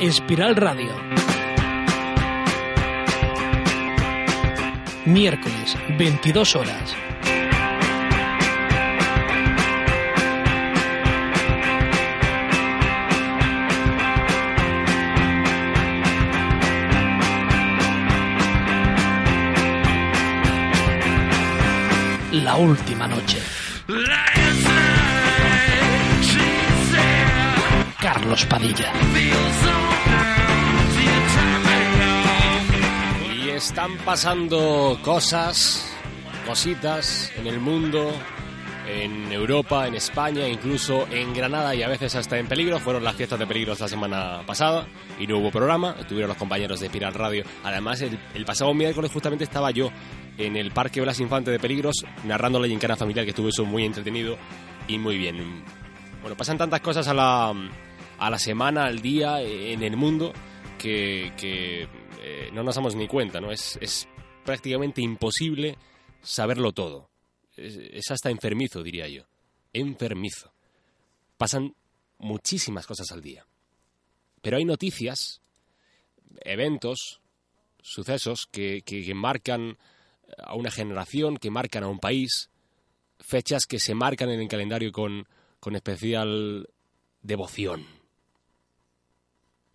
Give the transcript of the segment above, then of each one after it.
Espiral Radio. Miércoles, 22 horas. La última noche. Carlos Padilla. Están pasando cosas, cositas en el mundo, en Europa, en España, incluso en Granada y a veces hasta en Peligro. Fueron las fiestas de Peligros la semana pasada y no hubo programa. Estuvieron los compañeros de Espiral Radio. Además, el, el pasado miércoles justamente estaba yo en el Parque Blas Infante de Peligros narrando la gincana familiar que estuvo eso muy entretenido y muy bien. Bueno, pasan tantas cosas a la, a la semana, al día, en el mundo, que, que eh, no nos damos ni cuenta, ¿no? Es, es prácticamente imposible saberlo todo. Es, hasta enfermizo, diría yo. Enfermizo. Pasan muchísimas cosas al día. Pero hay noticias, eventos, sucesos que, que, que marcan a una generación, que marcan a un país, fechas que se marcan en el calendario con, con especial devoción.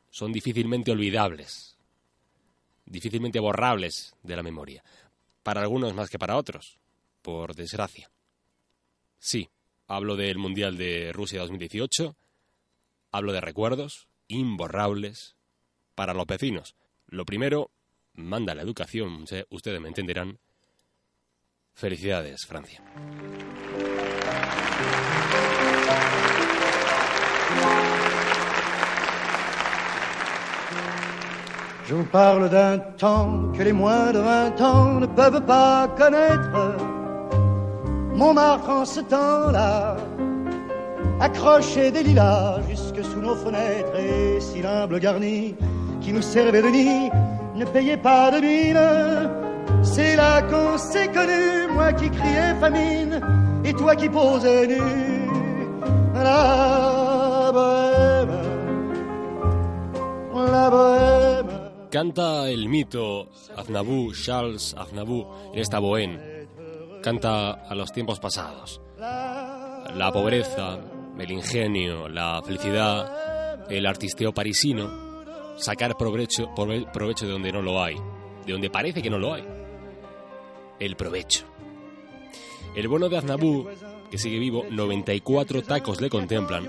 Son difícilmente olvidables, difícilmente borrables de la memoria, para algunos más que para otros, por desgracia. Sí, hablo del Mundial de Rusia 2018, hablo de recuerdos imborrables para los vecinos. Lo primero, manda la educación, ustedes me entenderán. Felicidades, Francia. Je vous parle d'un temps que les moins de vingt ans ne peuvent pas connaître. Montmartre en ce temps-là accrochait des lilas jusque sous nos fenêtres et si l'humble garni qui nous servait de nid ne payait pas de mine. C'est là qu'on s'est connus, moi qui criais famine et toi qui posais nu. La bohème, la. Canta el mito Aznavour, Charles Aznavour, en esta bohème. Canta a los tiempos pasados. La pobreza, el ingenio, la felicidad, el artisteo parisino, sacar provecho, prove- provecho de donde no lo hay, de donde parece que no lo hay. El provecho. El bueno de Aznavour, que sigue vivo, 94 tacos le contemplan,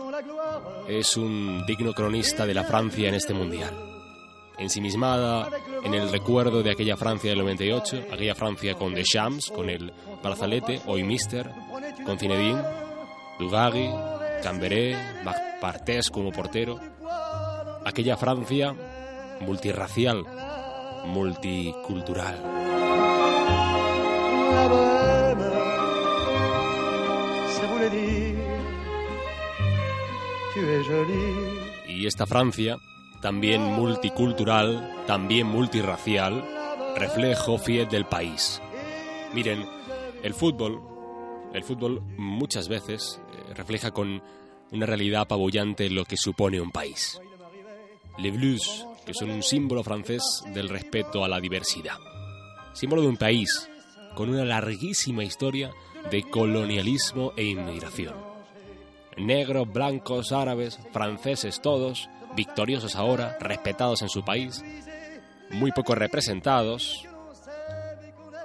es un digno cronista de la Francia en este mundial. Ensimismada en el recuerdo de aquella Francia del 98, aquella Francia con Deschamps, con el Barzalete, hoy Mister, con Zinedine, Dugarry, Cambéré, Marc Barthès como portero. Aquella Francia multirracial, multicultural. Y esta Francia, también multicultural, también multirracial, reflejo fiel del país. Miren, el fútbol, el fútbol muchas veces eh, refleja con una realidad apabullante lo que supone un país. Les Blues, que son un símbolo francés del respeto a la diversidad. Símbolo de un país con una larguísima historia de colonialismo e inmigración. Negros, blancos, árabes, franceses todos, victoriosos ahora, respetados en su país, muy poco representados,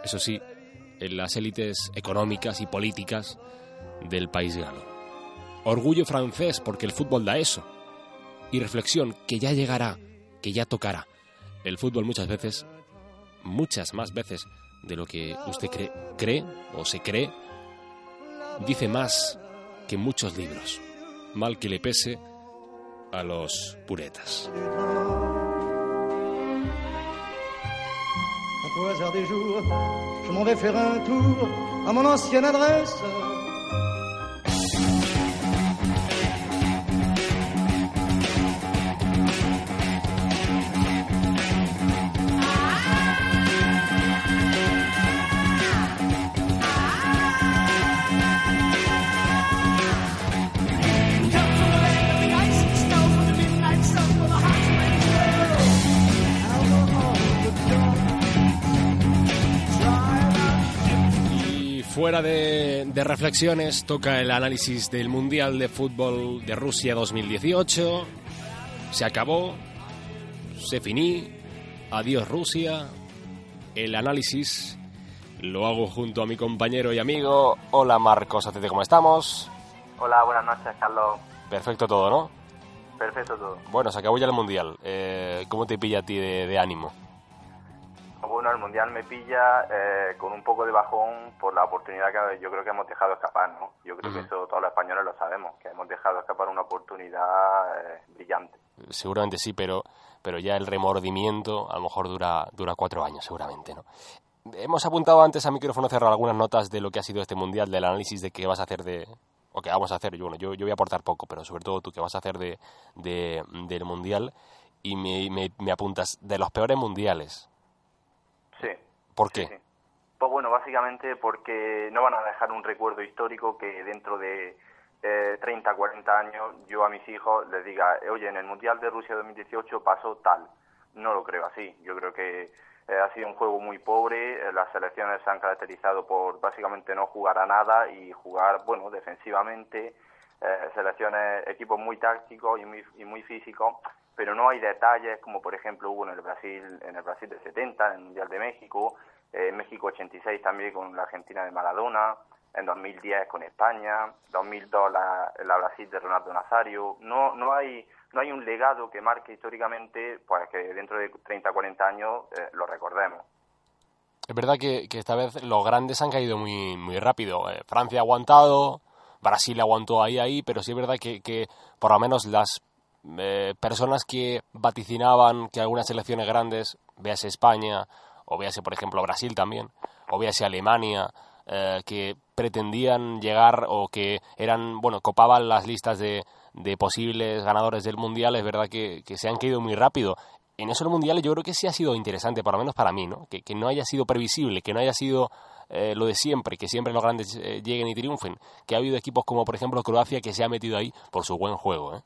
eso sí, en las élites económicas y políticas del país galo. Orgullo francés porque el fútbol da eso. Y reflexión que ya llegará, que ya tocará. El fútbol muchas veces, muchas más veces de lo que usted cree, cree o se cree, dice más que muchos libros. mal que le pese a los puretas. Au hasard des jours, je m'en vais faire un tour à mon ancienne adresse. Fuera de, de reflexiones, toca el análisis del Mundial de Fútbol de Rusia 2018. Se acabó, se finí, adiós Rusia. El análisis lo hago junto a mi compañero y amigo. Hola Marcos, ¿cómo estamos? Hola, buenas noches, Carlos. Perfecto todo, ¿no? Perfecto todo. Bueno, se acabó ya el Mundial. Eh, ¿Cómo te pilla a ti de, de ánimo? Bueno, el Mundial me pilla eh, con un poco de bajón por la oportunidad que yo creo que hemos dejado escapar, ¿no? Yo creo que Ujú. eso todos los españoles lo sabemos, que hemos dejado escapar una oportunidad eh, brillante. Seguramente sí, pero, pero ya el remordimiento a lo mejor dura, dura cuatro años, seguramente, ¿no? Hemos apuntado antes a micrófono cerrado algunas notas de lo que ha sido este mundial, del análisis de qué vas a hacer de. o qué vamos a hacer. Yo, bueno, yo, yo voy a aportar poco, pero sobre todo tú, qué vas a hacer de, de- del mundial. Y me, me, me apuntas de los peores mundiales. ¿Por qué? Pues bueno, básicamente porque no van a dejar un recuerdo histórico que dentro de eh, 30, 40 años yo a mis hijos les diga, "Eh, oye, en el Mundial de Rusia 2018 pasó tal. No lo creo así. Yo creo que eh, ha sido un juego muy pobre. eh, las selecciones se han caracterizado por básicamente no jugar a nada y jugar, bueno, defensivamente. eh, selecciones, equipos muy tácticos y muy, y muy físicos, pero no hay detalles como por ejemplo hubo en el Brasil, en el Brasil del 70, en el Mundial de México, eh, México 86 también con la Argentina de Maradona, en 2010 con España, 2002 la, la Brasil de Ronaldo Nazario. No, no hay no hay un legado que marque históricamente pues que dentro de 30 40 años eh, lo recordemos. Es verdad que, que esta vez los grandes han caído muy, muy rápido. Eh, Francia ha aguantado, Brasil aguantó ahí, ahí, pero sí es verdad que, que por lo menos las eh, personas que vaticinaban que algunas selecciones grandes, véase España, o véase por ejemplo Brasil también, o véase Alemania, eh, que pretendían llegar o que eran, bueno, copaban las listas de, de posibles ganadores del Mundial, es verdad que, que se han caído muy rápido. En eso el Mundial yo creo que sí ha sido interesante, por lo menos para mí, ¿no? Que, que no haya sido previsible, que no haya sido eh, lo de siempre, que siempre los grandes eh, lleguen y triunfen, que ha habido equipos como por ejemplo Croacia que se ha metido ahí por su buen juego, ¿eh?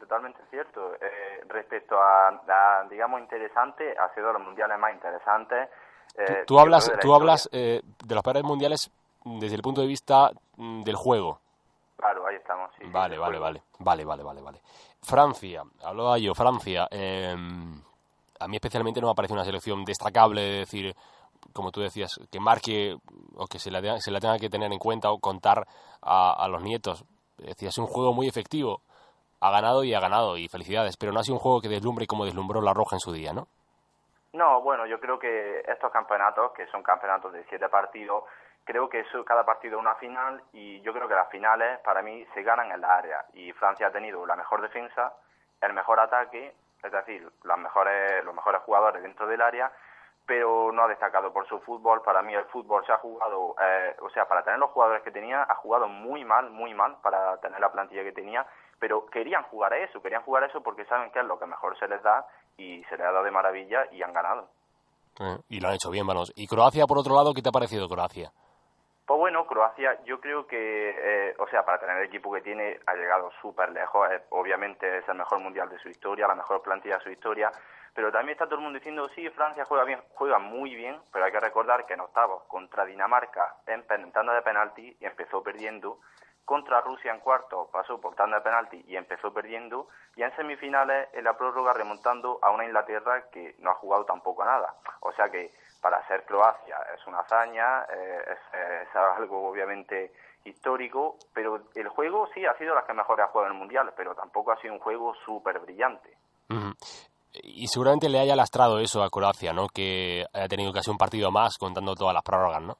Totalmente cierto. Eh, respecto a, a, digamos, interesante, ha sido los mundiales más interesantes. Tú, eh, tú hablas, tú hablas eh, de los peores mundiales desde el punto de vista mm, del juego. Claro, ahí estamos. Sí, Vale, vale, vale, vale, vale, vale, vale. Francia, hablaba yo, Francia. eh, a mí especialmente no me parece una selección destacable, de decir, como tú decías, que marque o que se la, tenga- se la tenga que tener en cuenta o contar a, a los nietos. Decía, es un juego muy efectivo. Ha ganado y ha ganado, y felicidades, pero no ha sido un juego que deslumbre como deslumbró la Roja en su día, ¿no? No, bueno, yo creo que estos campeonatos, que son campeonatos de siete partidos, creo que eso, cada partido es una final y yo creo que las finales para mí se ganan en la área y Francia ha tenido la mejor defensa, el mejor ataque, es decir, las mejores, los mejores jugadores dentro del área, pero no ha destacado por su fútbol. Para mí el fútbol se ha jugado, eh, o sea, para tener los jugadores que tenía, ha jugado muy mal, muy mal para tener la plantilla que tenía, pero querían jugar a eso, querían jugar a eso porque saben que es lo que mejor se les da y se les ha dado de maravilla y han ganado. Eh, y lo han hecho bien, vamos. Y Croacia, por otro lado, ¿qué te ha parecido Croacia? Pues bueno, Croacia, yo creo que, eh, o sea, para tener el equipo que tiene, ha llegado súper lejos. Eh, obviamente es el mejor mundial de su historia, la mejor plantilla de su historia. Pero también está todo el mundo diciendo, sí, Francia juega bien, juega muy bien, pero hay que recordar que en octavos contra Dinamarca en tanda de penalti y empezó perdiendo. Contra Rusia en cuarto pasó por tanda de penalti y empezó perdiendo. Y en semifinales, en la prórroga, remontando a una Inglaterra que no ha jugado tampoco nada. O sea que para ser Croacia es una hazaña, eh, es, es algo obviamente histórico, pero el juego sí ha sido la que mejor ha jugado en el Mundial, pero tampoco ha sido un juego súper brillante. Ujú. Y seguramente le haya lastrado eso a Croacia, ¿no? Que haya tenido casi un partido más contando todas las prórrogas, ¿no?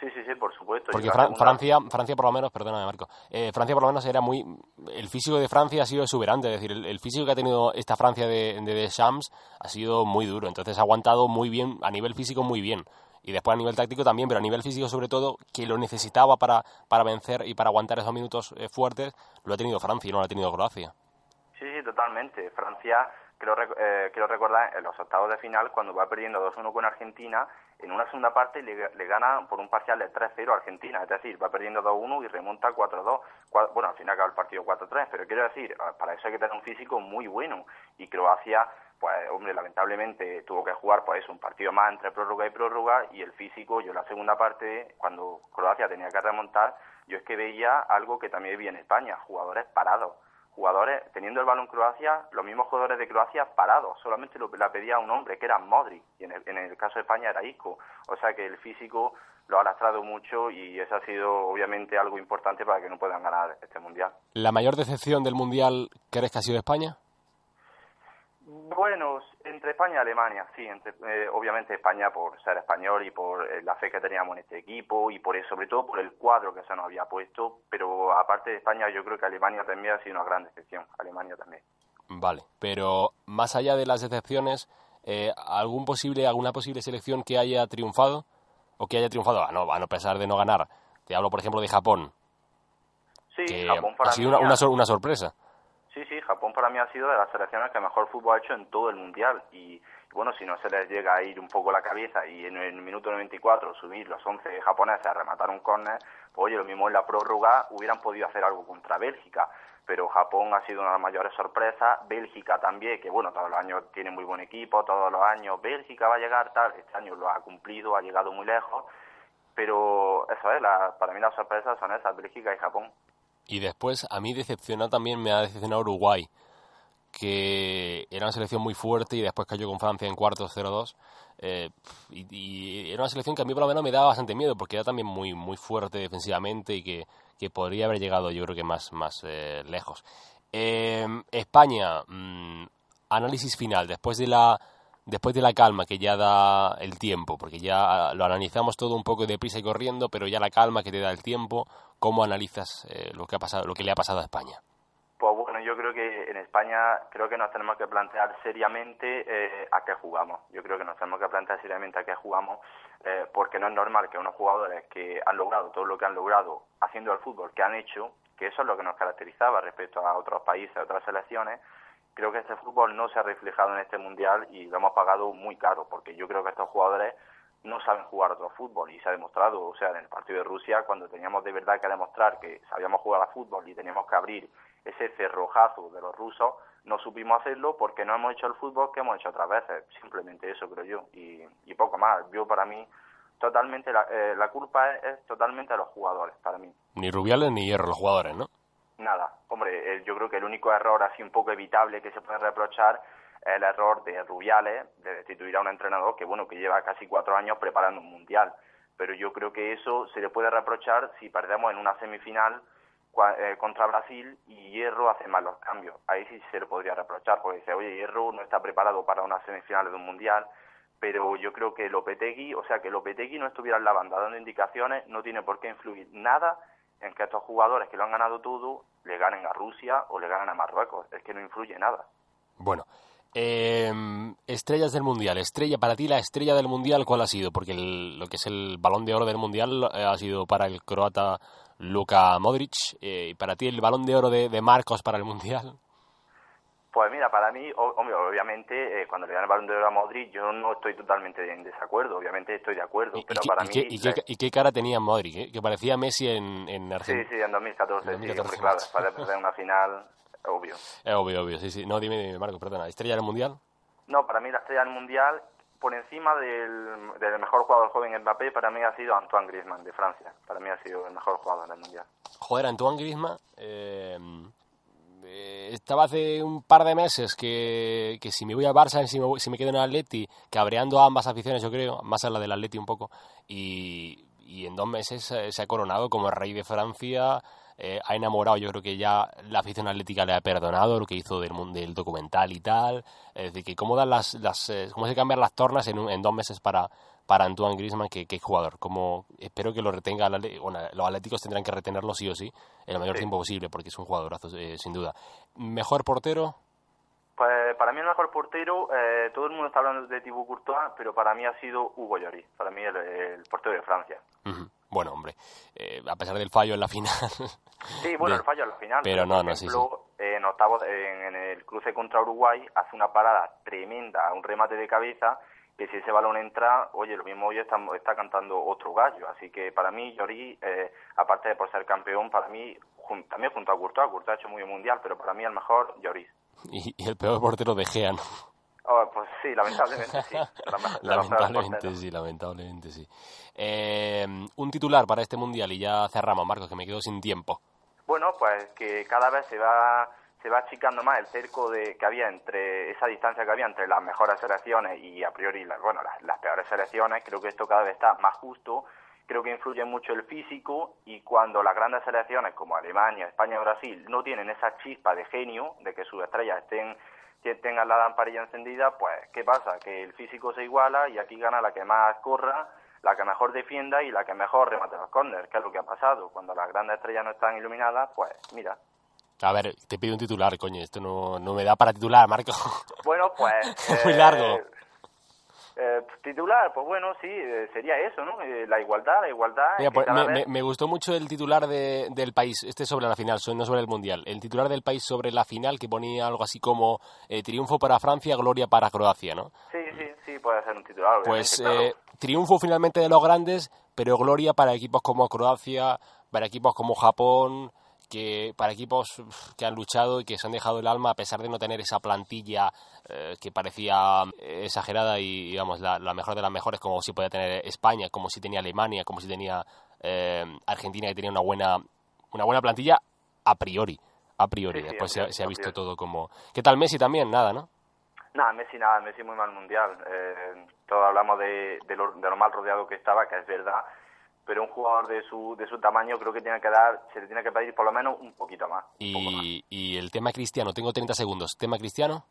Sí, sí, sí, por supuesto. Porque Fran- Francia, Francia por lo menos, perdóname Marco, eh, Francia por lo menos era muy... El físico de Francia ha sido exuberante, es decir, el, el físico que ha tenido esta Francia de, de Deschamps ha sido muy duro, entonces ha aguantado muy bien, a nivel físico muy bien. Y después a nivel táctico también, pero a nivel físico sobre todo, que lo necesitaba para, para vencer y para aguantar esos minutos eh, fuertes, lo ha tenido Francia y no lo ha tenido Croacia. Sí, sí, totalmente. Francia, creo, rec- eh, quiero recordar, en los octavos de final, cuando va perdiendo 2-1 con Argentina, en una segunda parte le, gana por un parcial de 3-0 a Argentina. Es decir, va perdiendo 2-1 y remonta 4-2. Cua- Bueno, al final acaba el partido 4-3, pero quiero decir, eh, para eso hay que tener un físico muy bueno. Y Croacia, pues, hombre, lamentablemente tuvo que jugar, pues, un partido más entre prórroga y prórroga, y el físico, yo en la segunda parte, cuando Croacia tenía que remontar, yo es que veía algo que también vi en España, jugadores parados jugadores, teniendo el balón Croacia, los mismos jugadores de Croacia parados, solamente lo, la pedía un hombre, que era Modric, y en el, caso de España era Isco. O sea que el físico lo ha lastrado mucho y eso ha sido obviamente algo importante para que no puedan ganar este Mundial. ¿La mayor decepción del Mundial crees que ha sido España? Bueno, entre España y Alemania, sí, entre, eh, obviamente España por ser español y por eh, la fe que teníamos en este equipo y por sobre todo por el cuadro que se nos había puesto, pero aparte de España yo creo que Alemania también ha sido una gran decepción, Alemania también. Vale, pero más allá de las decepciones, eh, ¿algún posible, ¿alguna posible selección que haya triunfado? ¿O que haya triunfado a no, a no pesar de no ganar? Te hablo, por ejemplo, de Japón, Sí, que Japón para ha sido una, una sor- una sorpresa. Sí, sí, Japón para mí ha sido de las selecciones que mejor fútbol ha hecho en todo el mundial. Y bueno, si no se les llega a ir un poco la cabeza y en el minuto 94 subir los 11 japoneses a rematar un córner, pues oye, lo mismo en la prórroga hubieran podido hacer algo contra Bélgica. Pero Japón ha sido una de las mayores sorpresas. Bélgica también, que bueno, todos los años tiene muy buen equipo, todos los años Bélgica va a llegar tal. Este año lo ha cumplido, ha llegado muy lejos. Pero eso es, la, para mí las sorpresas son esas, Bélgica y Japón. Y después, a mí decepcionado también me ha decepcionado Uruguay, que era una selección muy fuerte y después cayó con Francia en cuartos 0-2. eh, y, y era una selección que a mí por lo menos me daba bastante miedo, porque era también muy, muy fuerte defensivamente y que, que podría haber llegado yo creo que más, más eh, lejos. Eh, España, mm, análisis final, después de la después de la calma que ya da el tiempo, porque ya lo analizamos todo un poco deprisa y corriendo, pero ya la calma que te da el tiempo, ¿cómo analizas eh, lo que ha pasado, lo que le ha pasado a España? Pues bueno, yo creo que en España creo que nos tenemos que plantear seriamente eh, a qué jugamos. Yo creo que nos tenemos que plantear seriamente a qué jugamos, eh, porque no es normal que unos jugadores que han logrado todo lo que han logrado haciendo el fútbol que han hecho, que eso es lo que nos caracterizaba respecto a otros países, a otras selecciones, creo que este fútbol no se ha reflejado en este mundial y lo hemos pagado muy caro, porque yo creo que estos jugadores no saben jugar otro fútbol y se ha demostrado, o sea, en el partido de Rusia, cuando teníamos de verdad que demostrar que sabíamos jugar a fútbol y teníamos que abrir ese cerrojazo de los rusos, no supimos hacerlo porque no hemos hecho el fútbol que hemos hecho otras veces, simplemente eso creo yo, y, y poco más. Yo para mí, totalmente, la, eh, la culpa es, totalmente de los jugadores, para mí. Ni Rubiales ni Hierro, los jugadores, ¿no? Nada, hombre, eh, yo creo que el único error así un poco evitable que se puede reprochar es el error de Rubiales de destituir a un entrenador que bueno que lleva casi cuatro años preparando un mundial. Pero yo creo que eso se le puede reprochar si perdemos en una semifinal eh, contra Brasil y Hierro hace mal los cambios. Ahí sí se le podría reprochar, porque dice, oye, Hierro no está preparado para una semifinal de un mundial, pero yo creo que Lopetegui, o sea, que Lopetegui no estuviera en la banda dando indicaciones, no tiene por qué influir nada en que estos jugadores que lo han ganado todo le ganen a Rusia o le ganen a Marruecos. Es que no influye nada. Bueno, eh, estrellas del Mundial. Estrella, para ti la estrella del Mundial, ¿cuál ha sido? Porque lo que es el balón de oro del Mundial eh, ha sido para el croata Luka Modric. eh, y para ti el balón de oro de Marcos para el Mundial. Pues mira, para mí, obviamente, eh, cuando le dan el balón de oro a Modric, yo no estoy totalmente en desacuerdo, obviamente estoy de acuerdo, ¿Y, y pero qué, para y mí... qué- y qué- y qué cara tenía Modric? eh? Que parecía Messi en, en Sí, Argentina. sí, en 2014, En sí, 2014, hombre, claro, de perder una final, obvio. Es obvio, obvio, sí, sí. No, dime, dime, Marco, perdona. ¿Estrella del Mundial? No, para mí la estrella del Mundial, por encima del, del mejor jugador joven Mbappé, para mí ha sido Antoine Griezmann, de Francia. Para mí ha sido el mejor jugador del Mundial. Joder, Antoine Griezmann eh, estaba hace un par de meses que, que si me voy al Barça, si me, voy- si me quedo en el Atleti, cabreando a ambas aficiones, yo creo, más a la del Atleti un poco, y, y en dos meses se ha coronado como el rey de Francia, eh, ha enamorado, yo creo que ya la afición atlética le ha perdonado lo que hizo del, del documental y tal, es decir, que cómo dan las, las eh, cómo se cambian las tornas en, un- en dos meses para, para Antoine Griezmann que, que jugador. Como espero que lo retenga, bueno, los Atléticos tendrán que retenerlo sí o sí en el mayor tiempo posible porque es un jugadorazo, eh, sin duda. ¿Mejor portero? Pues para mí el mejor portero, eh, todo el mundo está hablando de Thibaut Courtois, pero para mí ha sido Hugo Lloris, para mí el, portero de Francia. Bueno, hombre, eh, a pesar del fallo en la final. Sí, bueno, el fallo en la final. Pero, no, no, sí, sí. En octavos, en, el cruce contra Uruguay, hace una parada tremenda, un remate de cabeza, que si ese balón entra, oye, lo mismo hoy está, está cantando otro gallo. Así que para mí, Lloris, eh, aparte de por ser campeón, para mí, también junto a Courtois, Courtois ha hecho muy mundial, pero para mí el mejor, Lloris. Y, el peor portero de Gea, ¿no? Oh, pues sí, lamentablemente sí. lamentablemente sí, lamentablemente sí. Eh, un titular para este mundial y ya cerramos, Marcos, que me quedo sin tiempo. Bueno, pues que cada vez se va se va achicando más el cerco de que había entre esa distancia que había entre las mejores selecciones y a priori las, bueno las, peores selecciones creo que esto cada vez está más justo creo que influye mucho el físico y cuando las grandes selecciones como Alemania, España, Brasil no tienen esa chispa de genio de que sus estrellas estén tengan la lamparilla encendida, pues ¿qué pasa? Que el físico se iguala y aquí gana la que más corra, la que mejor defienda y la que mejor remate los corners, que es lo que ha pasado. Cuando las grandes estrellas no están iluminadas, pues mira. A ver, te pido un titular, coño, esto no, no me da para titular, Marco. Bueno, pues... Muy largo. Eh, eh, titular, pues bueno, sí, eh, sería eso, ¿no? Eh, la igualdad, la igualdad. Pues, me, gustó mucho el titular de, del país, este sobre la final, no sobre el mundial. El titular del país sobre la final que ponía algo así como triunfo para Francia, gloria para Croacia, ¿no? Sí, sí, sí, puede ser un titular. Pues triunfo finalmente de los grandes, pero gloria para equipos como Croacia, para equipos como Japón, que para equipos que han luchado y que se han dejado el alma a pesar de no tener esa plantilla eh, que parecía eh, exagerada y digamos la, mejor de las mejores como si podía tener España, como si tenía Alemania, como si tenía eh, Argentina que tenía una buena una buena plantilla a priori, a priori. Después se, ha visto todo como ¿Qué tal Messi también? Nada, ¿no? Nada, Messi nada, Messi muy mal mundial. todos hablamos de, de, lo, de lo mal rodeado que estaba, que es verdad pero un jugador de su, de su tamaño creo que tiene que dar, se le tiene que pedir por lo menos un poquito más. Y, y el tema cristiano, tengo 30 segundos. ¿Tema cristiano?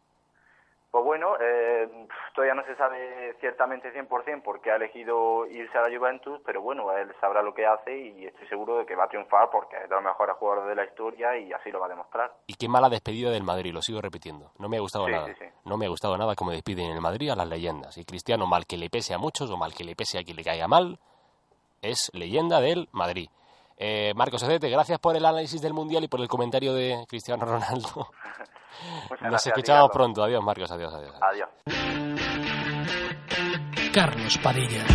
Pues bueno, eh, todavía no se sabe ciertamente 100% porque ha elegido irse a la Juventus, pero bueno, él sabrá lo que hace y estoy seguro de que va a triunfar porque es de los mejores jugadores de la historia y así lo va a demostrar. Y qué mala despedida del Madrid, lo sigo repitiendo. No me ha gustado nada. No me ha gustado nada como despiden en el Madrid a las leyendas. Y Cristiano, mal que le pese a muchos o mal que le pese a quien le caiga mal, es leyenda del Madrid. Eh, Marcos Acete, gracias por el análisis del Mundial y por el comentario de Cristiano Ronaldo. Nos escuchamos pronto. Adiós, Marcos. Adiós, adiós. Adiós. Carlos Padilla.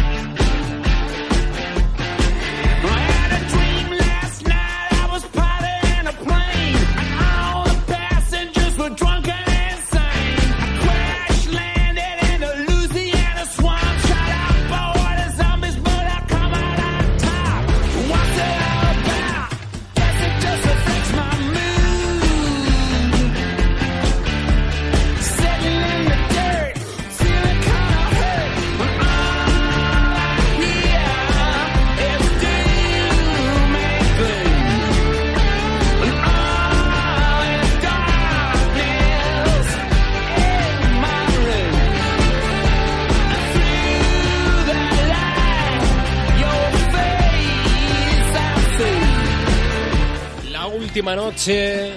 Última noche.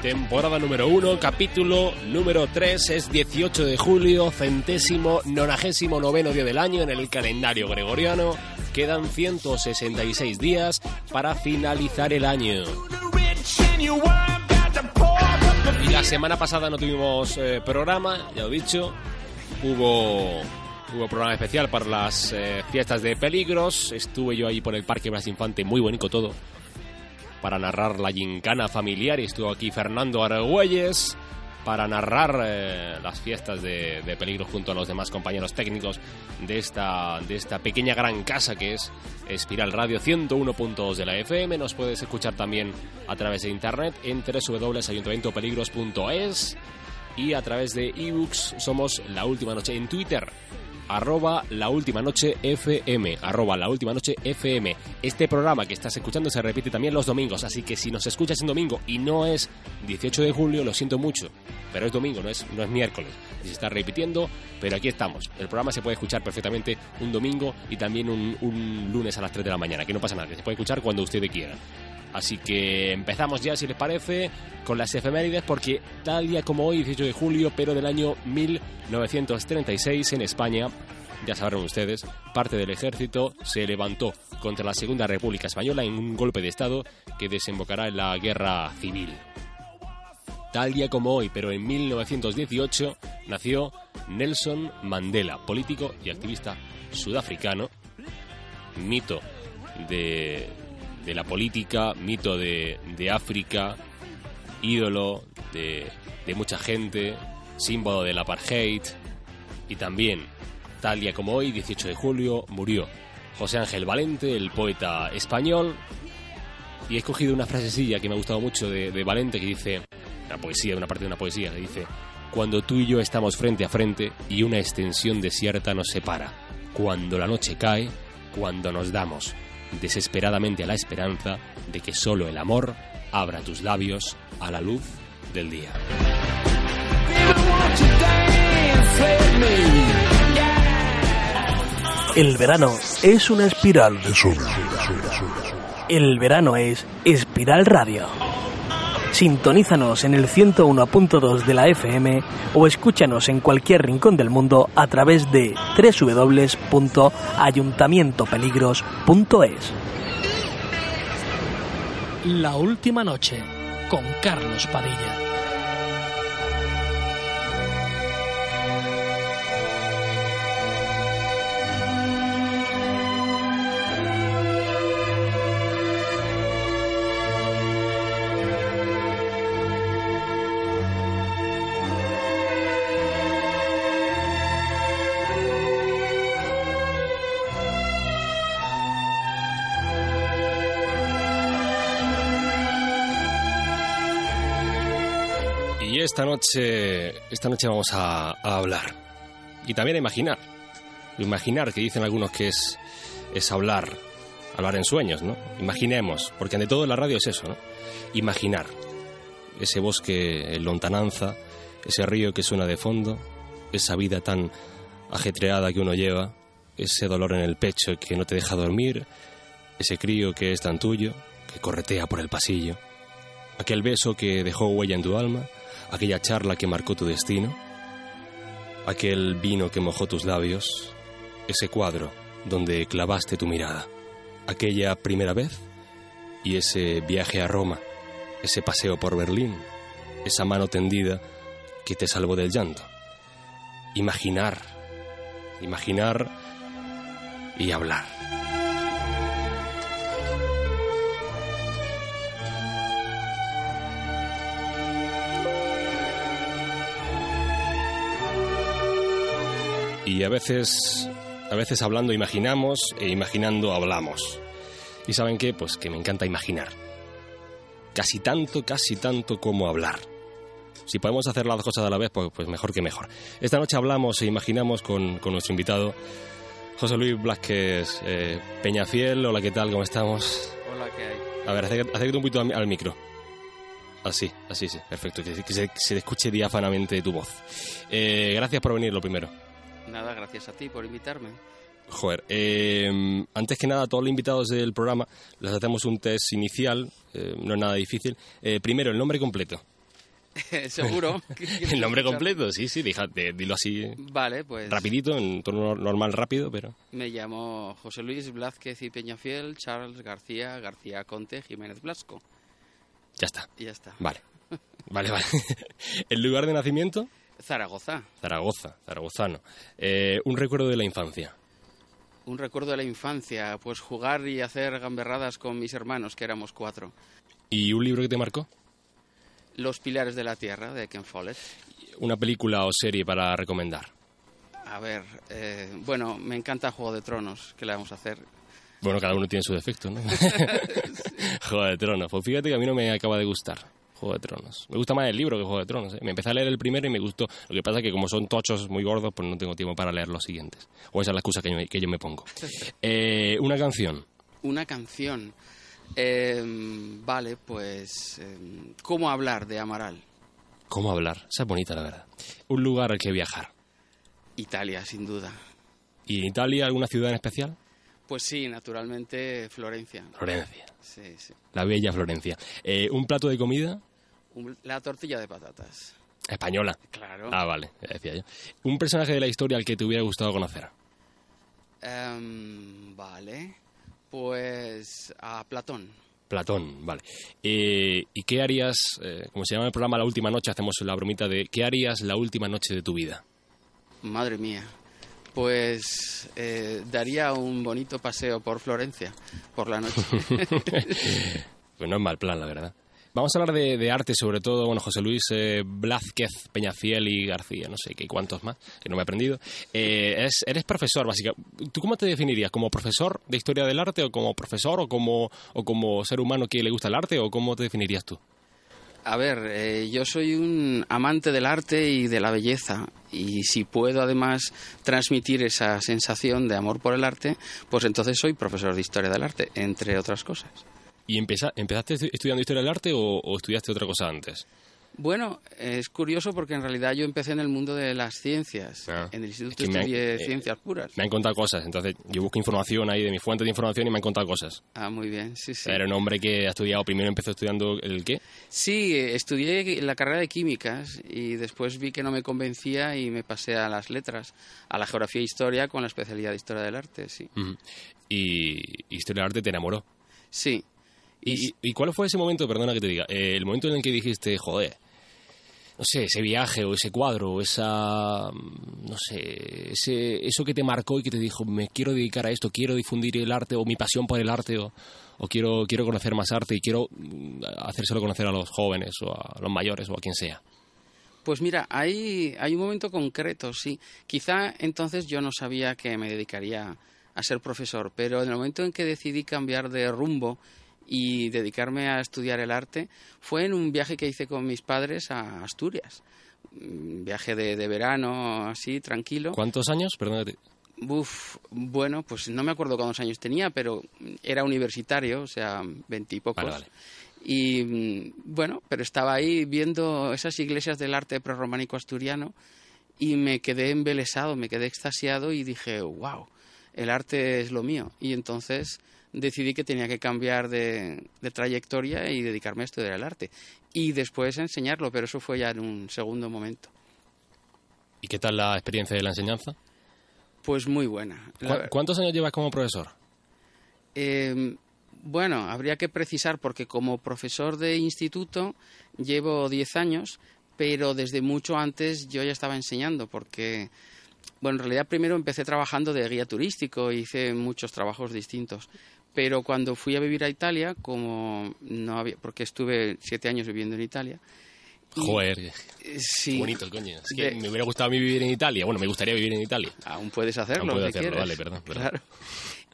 Temporada número 1, capítulo número 3, es 18 de julio, centésimo, nonagésimo noveno día del año en el calendario gregoriano. Quedan 166 días para finalizar el año. Y la semana pasada no tuvimos eh, programa, ya lo he dicho. Hubo, hubo programa especial para las eh, fiestas de peligros. Estuve yo ahí por el Parque Blas Infante, muy bonito todo para narrar la gincana familiar y estuvo aquí Fernando Argüelles para narrar eh, las fiestas de, peligro junto a los demás compañeros técnicos de esta, de esta pequeña gran casa que es Espiral Radio 101.2 de la FM. Nos puedes escuchar también a través de internet en www.ayuntamientopeligros.es y a través de ebooks somos La Última Noche en Twitter arroba la última noche FM, arroba la última noche FM. Este programa que estás escuchando se repite también los domingos, así que si nos escuchas en domingo y no es 18 de julio, lo siento mucho. pero es domingo, no es, no es miércoles. Se está repitiendo, pero aquí estamos. El programa se puede escuchar perfectamente un domingo y también un, un lunes a las 3 de la mañana, que no pasa nada, que se puede escuchar cuando ustedes quieran. Así que empezamos ya, si les parece, con las efemérides, porque tal día como hoy, 18 de julio, pero del año 1936 en España, ya sabrán ustedes, parte del ejército se levantó contra la Segunda República Española en un golpe de Estado que desembocará en la guerra civil. Tal día como hoy, pero en 1918, nació Nelson Mandela, político y activista sudafricano, mito de, de la política, mito de, de África, ídolo de, de mucha gente, símbolo del apartheid. Y también, tal día como hoy, 18 de julio, murió José Ángel Valente, el poeta español, y he escogido una frasecilla que me ha gustado mucho de, de Valente que dice, una poesía, una parte de una poesía que dice, cuando tú y yo estamos frente a frente y una extensión desierta nos separa, cuando la noche cae, cuando nos damos desesperadamente a la esperanza de que solo el amor abra tus labios a la luz del día. El verano es una espiral. El verano es Espiral Radio. Sintonízanos en el 101.2 de la FM o escúchanos en cualquier rincón del mundo a través de www.ayuntamientopeligros.es. La última noche con Carlos Padilla. Esta noche, esta noche vamos a, hablar y también a imaginar. Imaginar, que dicen algunos que es, es hablar, hablar en sueños, ¿no? Imaginemos, porque ante todo la radio es eso, ¿no? Imaginar ese bosque en lontananza, ese río que suena de fondo, esa vida tan ajetreada que uno lleva, ese dolor en el pecho que no te deja dormir, ese crío que es tan tuyo, que corretea por el pasillo, aquel beso que dejó huella en tu alma, aquella charla que marcó tu destino, aquel vino que mojó tus labios, ese cuadro donde clavaste tu mirada, aquella primera vez y ese viaje a Roma, ese paseo por Berlín, esa mano tendida que te salvó del llanto. Imaginar, imaginar y hablar. Y a veces a veces hablando imaginamos e imaginando hablamos. ¿Y saben qué? Pues que me encanta imaginar. Casi tanto, casi tanto como hablar. Si podemos hacer las cosas a la vez, pues, pues mejor que mejor. Esta noche hablamos e imaginamos con, con nuestro invitado, José Luis Blasquez eh, Peñafiel. Hola, ¿qué tal? ¿Cómo estamos? Hola, ¿qué hay? A ver, acércate, un poquito al, al micro. Así, así, sí, perfecto. Que, que se, que se escuche diáfanamente tu voz. Eh, gracias por venir, lo primero. Nada, gracias a ti por invitarme. Joder, eh, antes que nada, a todos los invitados del programa les hacemos un test inicial, eh, no es nada difícil. Eh, primero, el nombre completo. ¿Seguro? el nombre completo, sí, sí, déjate, dilo así Vale, pues rapidito, en tono normal rápido, pero... me llamo José Luis Blázquez y Peñafiel, Charles García, García Conte, Jiménez Blasco. Ya está, ya está. vale. Vale, vale. ¿El lugar de nacimiento? Zaragoza. Zaragoza, zaragozano. Eh, un recuerdo de la infancia. Un recuerdo de la infancia, pues jugar y hacer gamberradas con mis hermanos, que éramos cuatro. ¿Y un libro que te marcó? Los pilares de la tierra, de Ken Follett. ¿Una película o serie para recomendar? A ver, eh, bueno, me encanta Juego de Tronos, ¿qué le vamos a hacer? Bueno, cada uno tiene su defecto, ¿no? Juego de Tronos. Pues fíjate que a mí no me acaba de gustar Juego de Tronos. Me gusta más el libro que Juego de Tronos. ¿eh? Me empecé a leer el primero y me gustó. Lo que pasa es que como son tochos muy gordos, pues no tengo tiempo para leer los siguientes. O esa es la excusa que yo, que yo me pongo. Eh, una canción. Una canción. Eh, vale, pues... eh, ¿Cómo hablar de Amaral? ¿Cómo hablar? Esa es bonita, la verdad. Un lugar al que viajar. Italia, sin duda. ¿Y en Italia alguna ciudad en especial? Pues sí, naturalmente Florencia. Florencia. Sí, sí. La bella Florencia. Eh, ¿Un plato de comida? La tortilla de patatas. Española. Claro. Ah, vale, decía yo. ¿Un personaje de la historia al que te hubiera gustado conocer? Em, vale. Pues a Platón. Platón, vale. Eh, ¿Y qué harías, eh, como se llama el programa La Última Noche, hacemos la bromita de ¿qué harías la última noche de tu vida? Madre mía. Pues eh, daría un bonito paseo por Florencia por la noche. pues no es mal plan, la verdad. Vamos a hablar de, arte, sobre todo, bueno, José Luis eh, Blázquez, Peñafiel y García, no sé qué cuántos más, que no me he aprendido. Eh, eres profesor, básicamente. ¿Tú cómo te definirías? ¿Como profesor de historia del arte o como profesor o como, o como ser humano que le gusta el arte o cómo te definirías tú? A ver, eh, yo soy un amante del arte y de la belleza y si puedo además transmitir esa sensación de amor por el arte, pues entonces soy profesor de historia del arte, entre otras cosas. ¿Y empezaste estudiando historia del arte o, estudiaste otra cosa antes? Bueno, es curioso porque en realidad yo empecé en el mundo de las ciencias. Ah, en el instituto estudié eh, ciencias puras. Me han contado cosas, entonces yo busco información ahí de mi fuente de información y me han contado cosas. Ah, muy bien, sí, sí. Era un hombre que ha estudiado, primero empezó estudiando el qué? Sí, estudié la carrera de químicas y después vi que no me convencía y me pasé a las letras, a la geografía e historia con la especialidad de historia del arte, sí. ¿Y historia del arte te enamoró? Sí, ¿Y, cuál fue ese momento, perdona que te diga, eh, el momento en el que dijiste, joder, no sé, ese viaje o ese cuadro o esa, mm, no sé, ese, eso que te marcó y que te dijo, me quiero dedicar a esto, quiero difundir el arte o mi pasión por el arte o, o quiero, quiero conocer más arte y quiero mm, hacérselo conocer a los jóvenes o a los mayores o a quien sea? Pues mira, hay, hay un momento concreto, sí. Quizá entonces yo no sabía que me dedicaría a ser profesor, pero en el momento en que decidí cambiar de rumbo y dedicarme a estudiar el arte fue en un viaje que hice con mis padres a Asturias. Un viaje de, verano, así, tranquilo. ¿Cuántos años? Perdónate. Uf, bueno, pues no me acuerdo cuántos años tenía, pero era universitario, o sea, veintipocos. Y mm, bueno, pero estaba ahí viendo esas iglesias del arte prerrománico asturiano y me quedé embelesado, me quedé extasiado y dije, wow, el arte es lo mío. Y entonces decidí que tenía que cambiar de, trayectoria y dedicarme a estudiar el arte. Y después enseñarlo, pero eso fue ya en un segundo momento. ¿Y qué tal la experiencia de la enseñanza? Pues muy buena. ¿Cuántos años llevas como profesor? Em, bueno, habría que precisar porque como profesor de instituto llevo 10 años, pero desde mucho antes yo ya estaba enseñando porque, bueno, en realidad primero empecé trabajando de guía turístico, hice muchos trabajos distintos, pero cuando fui a vivir a Italia, como no había, porque estuve siete años viviendo en Italia. Joder, eh, sí, bonito, coño. Es que me hubiera gustado a mí vivir en Italia. Bueno, me gustaría vivir en Italia. Aún puedes hacerlo. Aún puedo hacerlo, vale, perdón. Claro.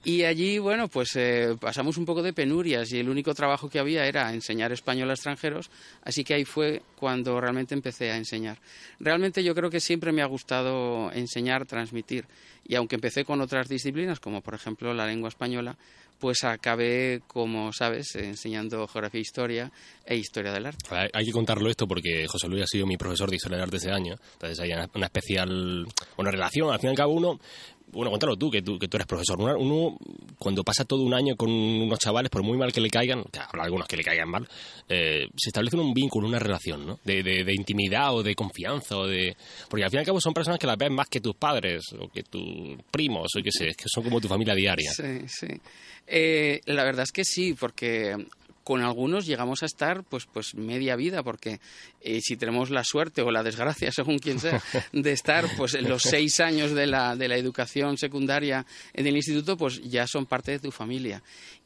Y allí, bueno, pues eh, pasamos un poco de penurias y el único trabajo que había era enseñar español a extranjeros, así que ahí fue cuando realmente empecé a enseñar. Realmente yo creo que siempre me ha gustado enseñar, transmitir, y aunque empecé con otras disciplinas, como por ejemplo la lengua española, pues acabé, como sabes, enseñando geografía e historia e historia del arte. Hay que contarlo esto porque José Luis ha sido mi profesor de historia del arte ese año, entonces hay una especial, una relación, al fin y al cabo uno bueno, cuéntalo tú, que tú, que tú eres profesor. Uno, cuando pasa todo un año con unos chavales, por muy mal que le caigan, que habrá algunos que le caigan mal, eh, se establece un vínculo, una relación, ¿no? De, de, intimidad o de confianza o de... Porque al fin y al cabo son personas que las ves más que tus padres o que tus primos o qué sé, que son como tu familia diaria. Sí, sí. Eh, la verdad es que sí, porque con algunos llegamos a estar pues pues media vida porque eh, si tenemos la suerte o la desgracia según quien sea de estar pues en los seis años de la, de la educación secundaria en el instituto pues ya son parte de tu familia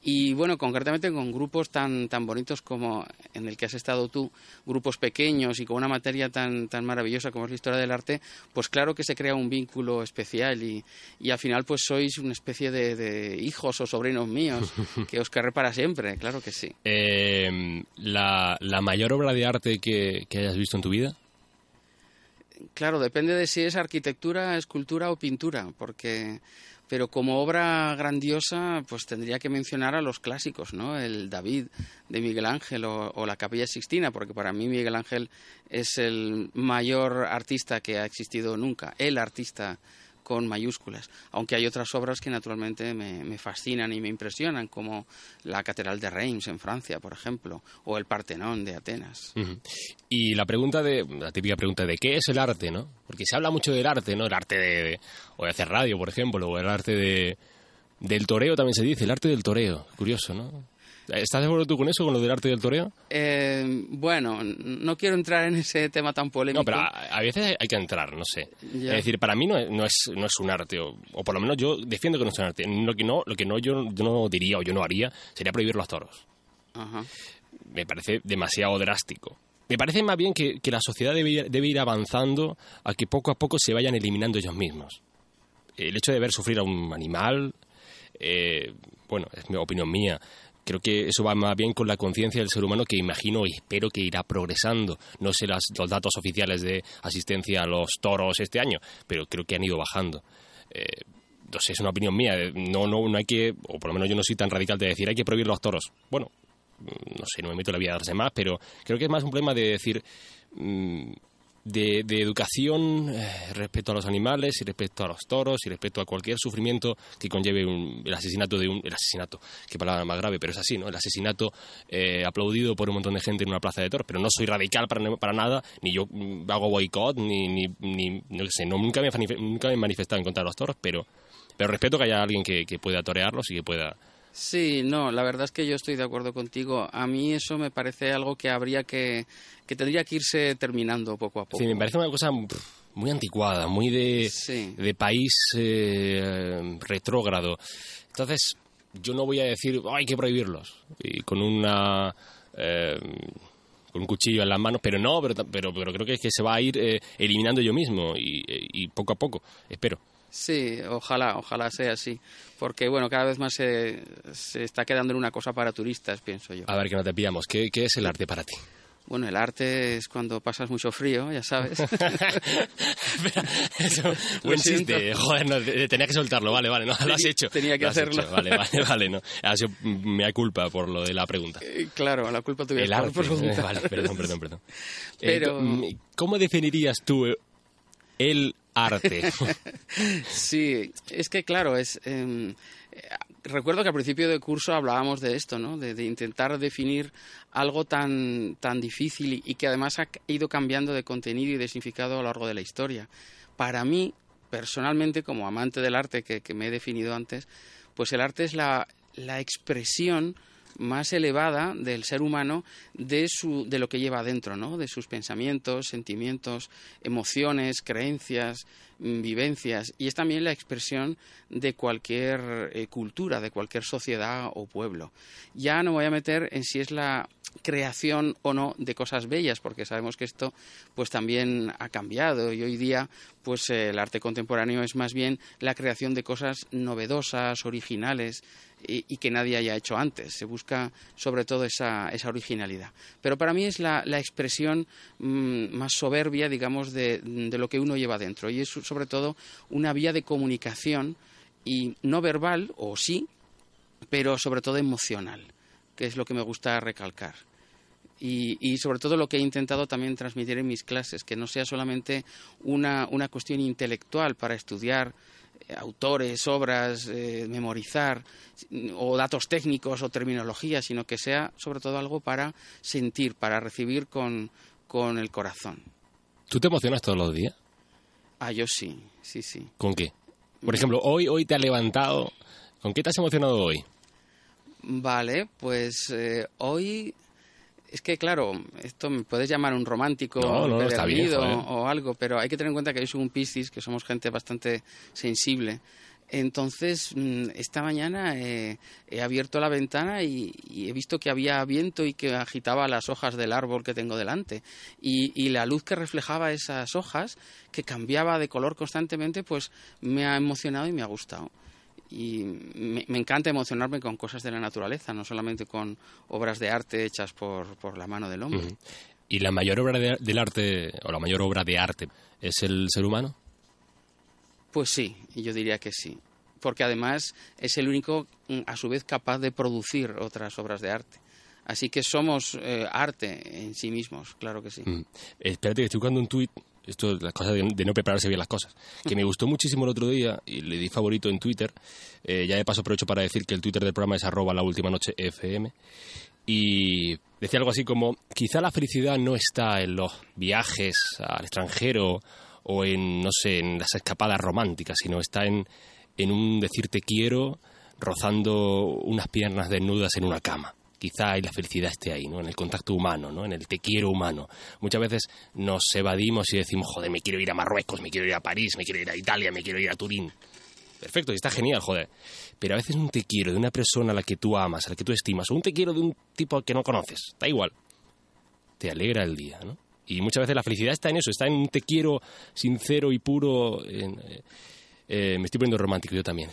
y bueno, concretamente con grupos tan, tan bonitos como en el que has estado tú, grupos pequeños y con una materia tan, tan maravillosa como es la historia del arte, pues claro que se crea un vínculo especial y, y al final pues sois una especie de, hijos o sobrinos míos que os querré para siempre, claro que sí. Eh, la, ¿La mayor obra de arte que, que hayas visto en tu vida? Claro, depende de si es arquitectura, escultura o pintura, porque pero como obra grandiosa, pues tendría que mencionar a los clásicos, ¿no? El David de Miguel Ángel o, la Capilla Sixtina, porque para mí Miguel Ángel es el mayor artista que ha existido nunca, el artista con mayúsculas, aunque hay otras obras que naturalmente me, fascinan y me impresionan, como la Catedral de Reims en Francia, por ejemplo, o el Partenón de Atenas. Y la pregunta de, la típica pregunta de qué es el arte, ¿no? Porque se habla mucho del arte, ¿no? El arte de, o de hacer radio, por ejemplo, o el arte de, del toreo también se dice, el arte del toreo, curioso, ¿no? ¿Estás de acuerdo tú con eso, con lo del arte del toreo? Eh, bueno, no quiero entrar en ese tema tan polémico. No, pero a, veces hay que entrar, no sé. Es decir, para mí no es, no es, no es un arte, o, por lo menos yo defiendo que no es un arte. Lo que no, lo que no yo, yo no diría o yo no haría sería prohibir los toros. Ajá. Me parece demasiado drástico. Me parece más bien que, que la sociedad debe, debe ir avanzando a que poco a poco se vayan eliminando ellos mismos. El hecho de ver sufrir a un animal, eh, bueno, es mi opinión mía, Creo que eso va más bien con la conciencia del ser humano que imagino y espero que irá progresando. No sé los datos oficiales de asistencia a los toros este año, pero creo que han ido bajando. Eh, no sé, es una opinión mía. No, no, no hay que, o por lo menos yo no soy tan radical de decir hay que prohibir los toros. Bueno, mm, no sé, no me meto la vida de darse más, pero creo que es más un problema de decir. Mm, de, educación eh, respecto a los animales y respecto a los toros y respecto a cualquier sufrimiento que conlleve el asesinato de un el asesinato qué palabra más grave pero es así no el asesinato eh, aplaudido por un montón de gente en una plaza de toros pero no soy radical para, para nada ni yo mm, hago boicot ni ni, ni no sé no, nunca me nunca me he manifestado en contra de los toros pero pero respeto que haya alguien que, que pueda torearlos y que pueda Sí, no, la verdad es que yo estoy de acuerdo contigo. A mí eso me parece algo que habría que, que tendría que irse terminando poco a poco. Sí, me parece una cosa muy anticuada, muy de, de país eh, retrógrado. Entonces, yo no voy a decir, hay que prohibirlos, y con una... Eh, con un cuchillo en las manos, pero no, pero, pero, pero creo que es que se va a ir eh, eliminando yo mismo y, y poco a poco, espero. Sí, ojalá, ojalá sea así. Porque, bueno, cada vez más se, se, está quedando en una cosa para turistas, pienso yo. A ver, que no te pillamos. ¿Qué, ¿Qué, es el arte para ti? Bueno, el arte es cuando pasas mucho frío, ya sabes. Eso, buen chiste. Joder, no, tenía que soltarlo. Vale, vale, no, lo has hecho. Tenía que hacerlo. Vale, vale, vale, no. Ha sido mi culpa por lo de la pregunta. Eh, claro, la culpa tuya. El arte. Por vale, perdón, perdón, perdón. Pero... Eh, ¿Cómo definirías tú el arte. sí, es que claro, es... Em, recuerdo que al principio del curso hablábamos de esto, ¿no? De, intentar definir algo tan, tan difícil y, que además ha ido cambiando de contenido y de significado a lo largo de la historia. Para mí, personalmente, como amante del arte que, que me he definido antes, pues el arte es la, la expresión más elevada del ser humano de, su, de lo que lleva adentro, ¿no? de sus pensamientos, sentimientos, emociones, creencias, mm, vivencias. Y es también la expresión de cualquier eh, cultura, de cualquier sociedad o pueblo. Ya no voy a meter en si es la creación o no de cosas bellas, porque sabemos que esto pues también ha cambiado y hoy día pues el arte contemporáneo es más bien la creación de cosas novedosas, originales, y, que nadie haya hecho antes. Se busca sobre todo esa, esa originalidad. Pero para mí es la, expresión mm, más soberbia, digamos, de, de, lo que uno lleva dentro. Y es sobre todo una vía de comunicación y no verbal, o sí, pero sobre todo emocional, que es lo que me gusta recalcar. Y, y, sobre todo lo que he intentado también transmitir en mis clases, que no sea solamente una, una cuestión intelectual para estudiar autores, obras, eh, memorizar o datos técnicos o terminología, sino que sea sobre todo algo para sentir, para recibir con, con el corazón. ¿Tú te emocionas todos los días? Ah, yo sí, sí, sí. ¿Con qué? Por ejemplo, hoy, hoy te has levantado. ¿Con qué te has emocionado hoy? Vale, pues eh, hoy es que, claro, esto me puedes llamar un romántico o algo, pero hay que tener en cuenta que yo soy un Piscis, que somos gente bastante sensible. Entonces, mm, esta mañana he abierto la ventana y, he visto que había viento y que agitaba las hojas del árbol que tengo delante. y, la luz que reflejaba esas hojas, que cambiaba de color constantemente, pues me ha emocionado y me ha gustado y me, encanta emocionarme con cosas de la naturaleza, no solamente con obras de arte hechas por, por la mano del hombre. ¿Y la mayor obra del arte, o la mayor obra de arte, es el ser humano? Pues sí, yo diría que sí. porque además es el único, mm, a su vez, capaz de producir otras obras de arte. Así que somos eh, arte en sí mismos, claro que sí. Mm. Espérate, que estoy buscando un tuit, esto las cosas de, no prepararse bien las cosas, que me gustó muchísimo el otro día y le di favorito en Twitter. Eh, ya de paso aprovecho para decir que el Twitter del programa es arroba la última noche FM. Y decía algo así como, quizá la felicidad no está en los viajes al extranjero o en, no sé, en las escapadas románticas, sino está en, en un decirte quiero rozando unas piernas desnudas en una cama quizá la felicidad esté ahí, ¿no? En el contacto humano, ¿no? En el te quiero humano. Muchas veces nos evadimos y decimos, joder, me quiero ir a Marruecos, me quiero ir a París, me quiero ir a Italia, me quiero ir a Turín. Perfecto, y está genial, joder. Pero a veces un te quiero de una persona a la que tú amas, a la que tú estimas, o un te quiero de un tipo que no conoces, da igual. Te alegra el día, ¿no? Y muchas veces la felicidad está en eso, está en un te quiero sincero y puro. Eh, eh, me estoy poniendo romántico yo también.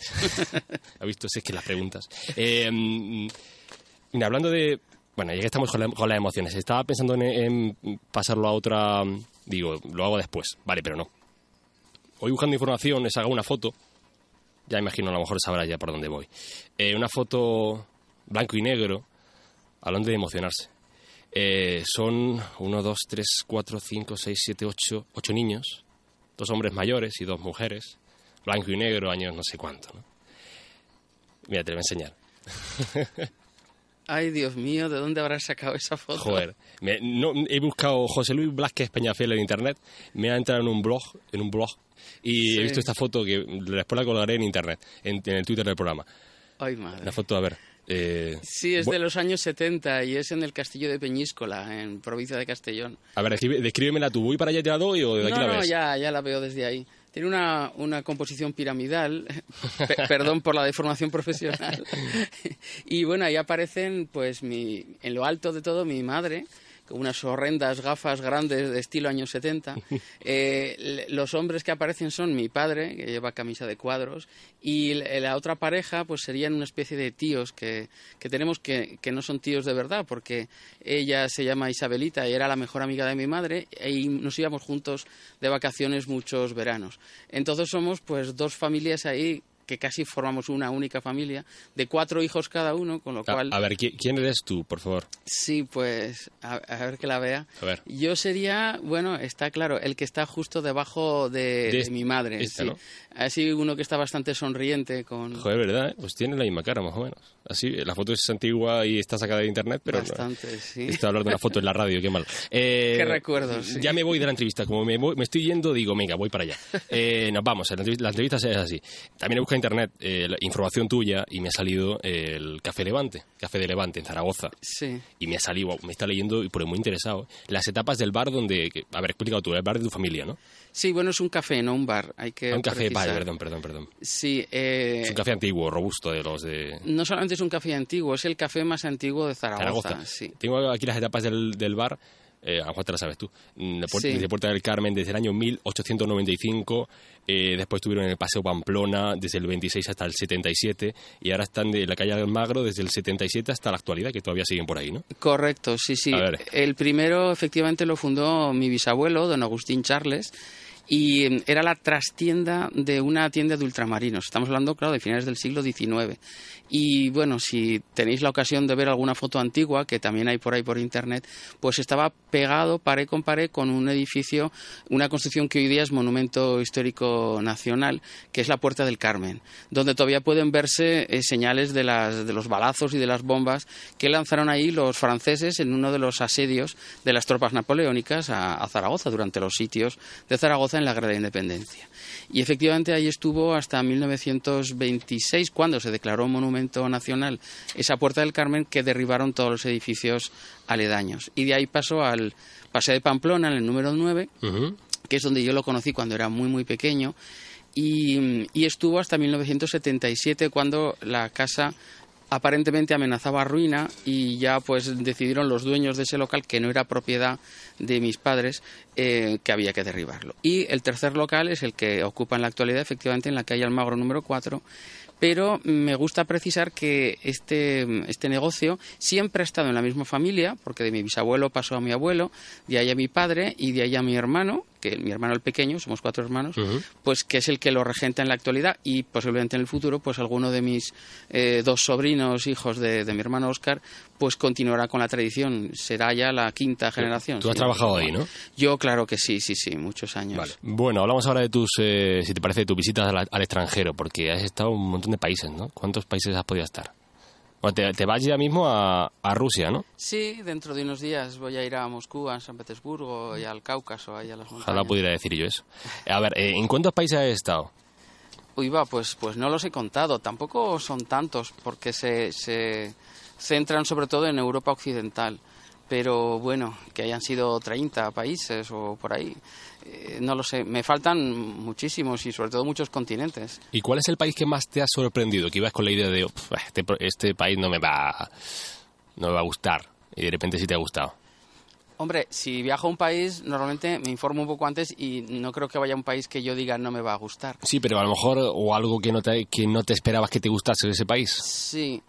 ¿Ha visto? Si es que las preguntas. Eh, Mira, hablando de... Bueno, ya que estamos con, las emociones, estaba pensando en, pasarlo a otra... Digo, lo hago después. Vale, pero no. Hoy buscando información, les hago una foto. Ya imagino, a lo mejor sabrás ya por dónde voy. Eh, una foto blanco y negro, hablando de emocionarse. Eh, son uno, dos, tres, cuatro, cinco, seis, siete, ocho, ocho niños, dos hombres mayores y dos mujeres, blanco y negro, años no sé cuánto. ¿no? Mira, te voy a enseñar. Ay, Dios mío, ¿de dónde habrás sacado esa foto? Joder, no, he buscado José Luis Blasquez Peñafiel en internet, me ha entrado en un blog, en un blog, y he visto esta foto que después la colgaré en internet, en, el Twitter del programa. Ay, madre. La foto, a ver. Eh, sí, es de los años 70 y es en el castillo de Peñíscola, en provincia de Castellón. A ver, descríbemela tú. ¿Voy para allá te la doy o de aquí la ves? No, ya, ya la veo desde ahí. Tiene una, una composición piramidal, perdón por la deformación profesional. y bueno, ahí aparecen, pues, mi, en lo alto de todo, mi madre, unas horrendas gafas grandes de estilo años 70. Eh, los hombres que aparecen son mi padre, que lleva camisa de cuadros, y la otra pareja pues serían una especie de tíos que, que tenemos que, que, no son tíos de verdad, porque ella se llama Isabelita y era la mejor amiga de mi madre, y nos íbamos juntos de vacaciones muchos veranos. Entonces somos pues dos familias ahí que casi formamos una única familia, de cuatro hijos cada uno, con lo cual... A ver, ¿quién eres tú, por favor? Sí, pues, a, ver que la vea. A ver. Yo sería, bueno, está claro, el que está justo debajo de, mi madre. Este, Así uno que está bastante sonriente con... Joder, ¿verdad? Pues tiene la misma cara, más o menos. Así, la foto es antigua y está sacada de internet, pero... Bastante, sí. Estoy hablando de una foto en la radio, qué mal. Eh, qué recuerdos, Ya me voy de la entrevista, como me, me estoy yendo, digo, venga, voy para allá. Eh, nos vamos, la entrevista, la entrevista es así. También he buscado en internet eh, la información tuya y me ha salido el Café Levante, Café de Levante en Zaragoza. Sí. Y me ha salido, me está leyendo, y por muy interesado, las etapas del bar donde... A ver, explicado tú, el bar de tu familia, ¿no? Sí, bueno, es un café, no un bar. Hay que un café, vale, perdón, perdón, perdón. Sí. Eh, es un café antiguo, robusto de los de... No solamente es un café antiguo, es el café más antiguo de Zaragoza. Sí. Tengo aquí las etapas del, del bar eh, a te la sabes tú, mm, desde Puerta del Carmen desde el año 1895, eh, después estuvieron en el Paseo Pamplona desde el 26 hasta el 77 y ahora están de la calle Almagro desde el 77 hasta la actualidad, que todavía siguen por ahí, ¿no? Correcto, sí, sí. El primero efectivamente lo fundó mi bisabuelo, don Agustín Charles, y mm, era la trastienda de una tienda de ultramarinos. Estamos hablando, claro, de finales del siglo XIX. Y bueno, si tenéis la ocasión de ver alguna foto antigua, que también hay por ahí por internet, pues estaba pegado pared con pared con un edificio, una construcción que hoy día es monumento histórico nacional, que es la Puerta del Carmen, donde todavía pueden verse eh, señales de, las, de los balazos y de las bombas que lanzaron ahí los franceses en uno de los asedios de las tropas napoleónicas a, a Zaragoza, durante los sitios de Zaragoza en la Guerra de Independencia. Y efectivamente ahí estuvo hasta 1926, cuando se declaró monumento nacional esa Puerta del Carmen, que derribaron todos los edificios aledaños. Y de ahí pasó al Paseo de Pamplona, en el número 9, que es donde yo lo conocí cuando era muy, muy pequeño. Y, y, estuvo hasta 1977 cuando la casa aparentemente amenazaba ruina y ya pues decidieron los dueños de ese local que no era propiedad de mis padres eh, que había que derribarlo. Y el tercer local es el que ocupa en la actualidad efectivamente en la calle Almagro número 4 pero me gusta precisar que este, este negocio siempre ha estado en la misma familia, porque de mi bisabuelo pasó a mi abuelo, de ahí a mi padre y de ahí a mi hermano, que mi hermano el pequeño, somos cuatro hermanos, pues que es el que lo regenta en la actualidad y posiblemente en el futuro, pues alguno de mis eh, dos sobrinos, hijos de, mi hermano Oscar, pues continuará con la tradición, será ya la quinta generación. Tú has trabajado ahí, ¿no? Yo claro que sí, sí, sí, muchos años. Bueno, hablamos ahora de tus, eh, si te parece, de tus visitas al, extranjero, porque has estado en un montón de países, ¿no? ¿Cuántos países has podido estar? Te, vas ya mismo a, Rusia, ¿no? Sí, dentro de unos días voy a ir a Moscú, a San Petersburgo y al Cáucaso, ahí a las montañas. Ojalá pudiera decir yo eso. A ver, eh, ¿en cuántos países has estado? Uy, va, pues, pues no los he contado. Tampoco son tantos, porque se, se centran sobre todo en Europa Occidental. Pero bueno, que hayan sido 30 países o por ahí. Eh, no lo sé, me faltan muchísimos y sobre todo muchos continentes. ¿Y cuál es el país que más te ha sorprendido? Que ibas con la idea de, este, este país no me va, no me va a gustar y de repente sí te ha gustado. Hombre, si viajo a un país, normalmente me informo un poco antes y no creo que vaya a un país que yo diga no me va a gustar. Sí, pero a lo mejor o algo que no te, que no te esperabas que te gustase de ese país. Sí,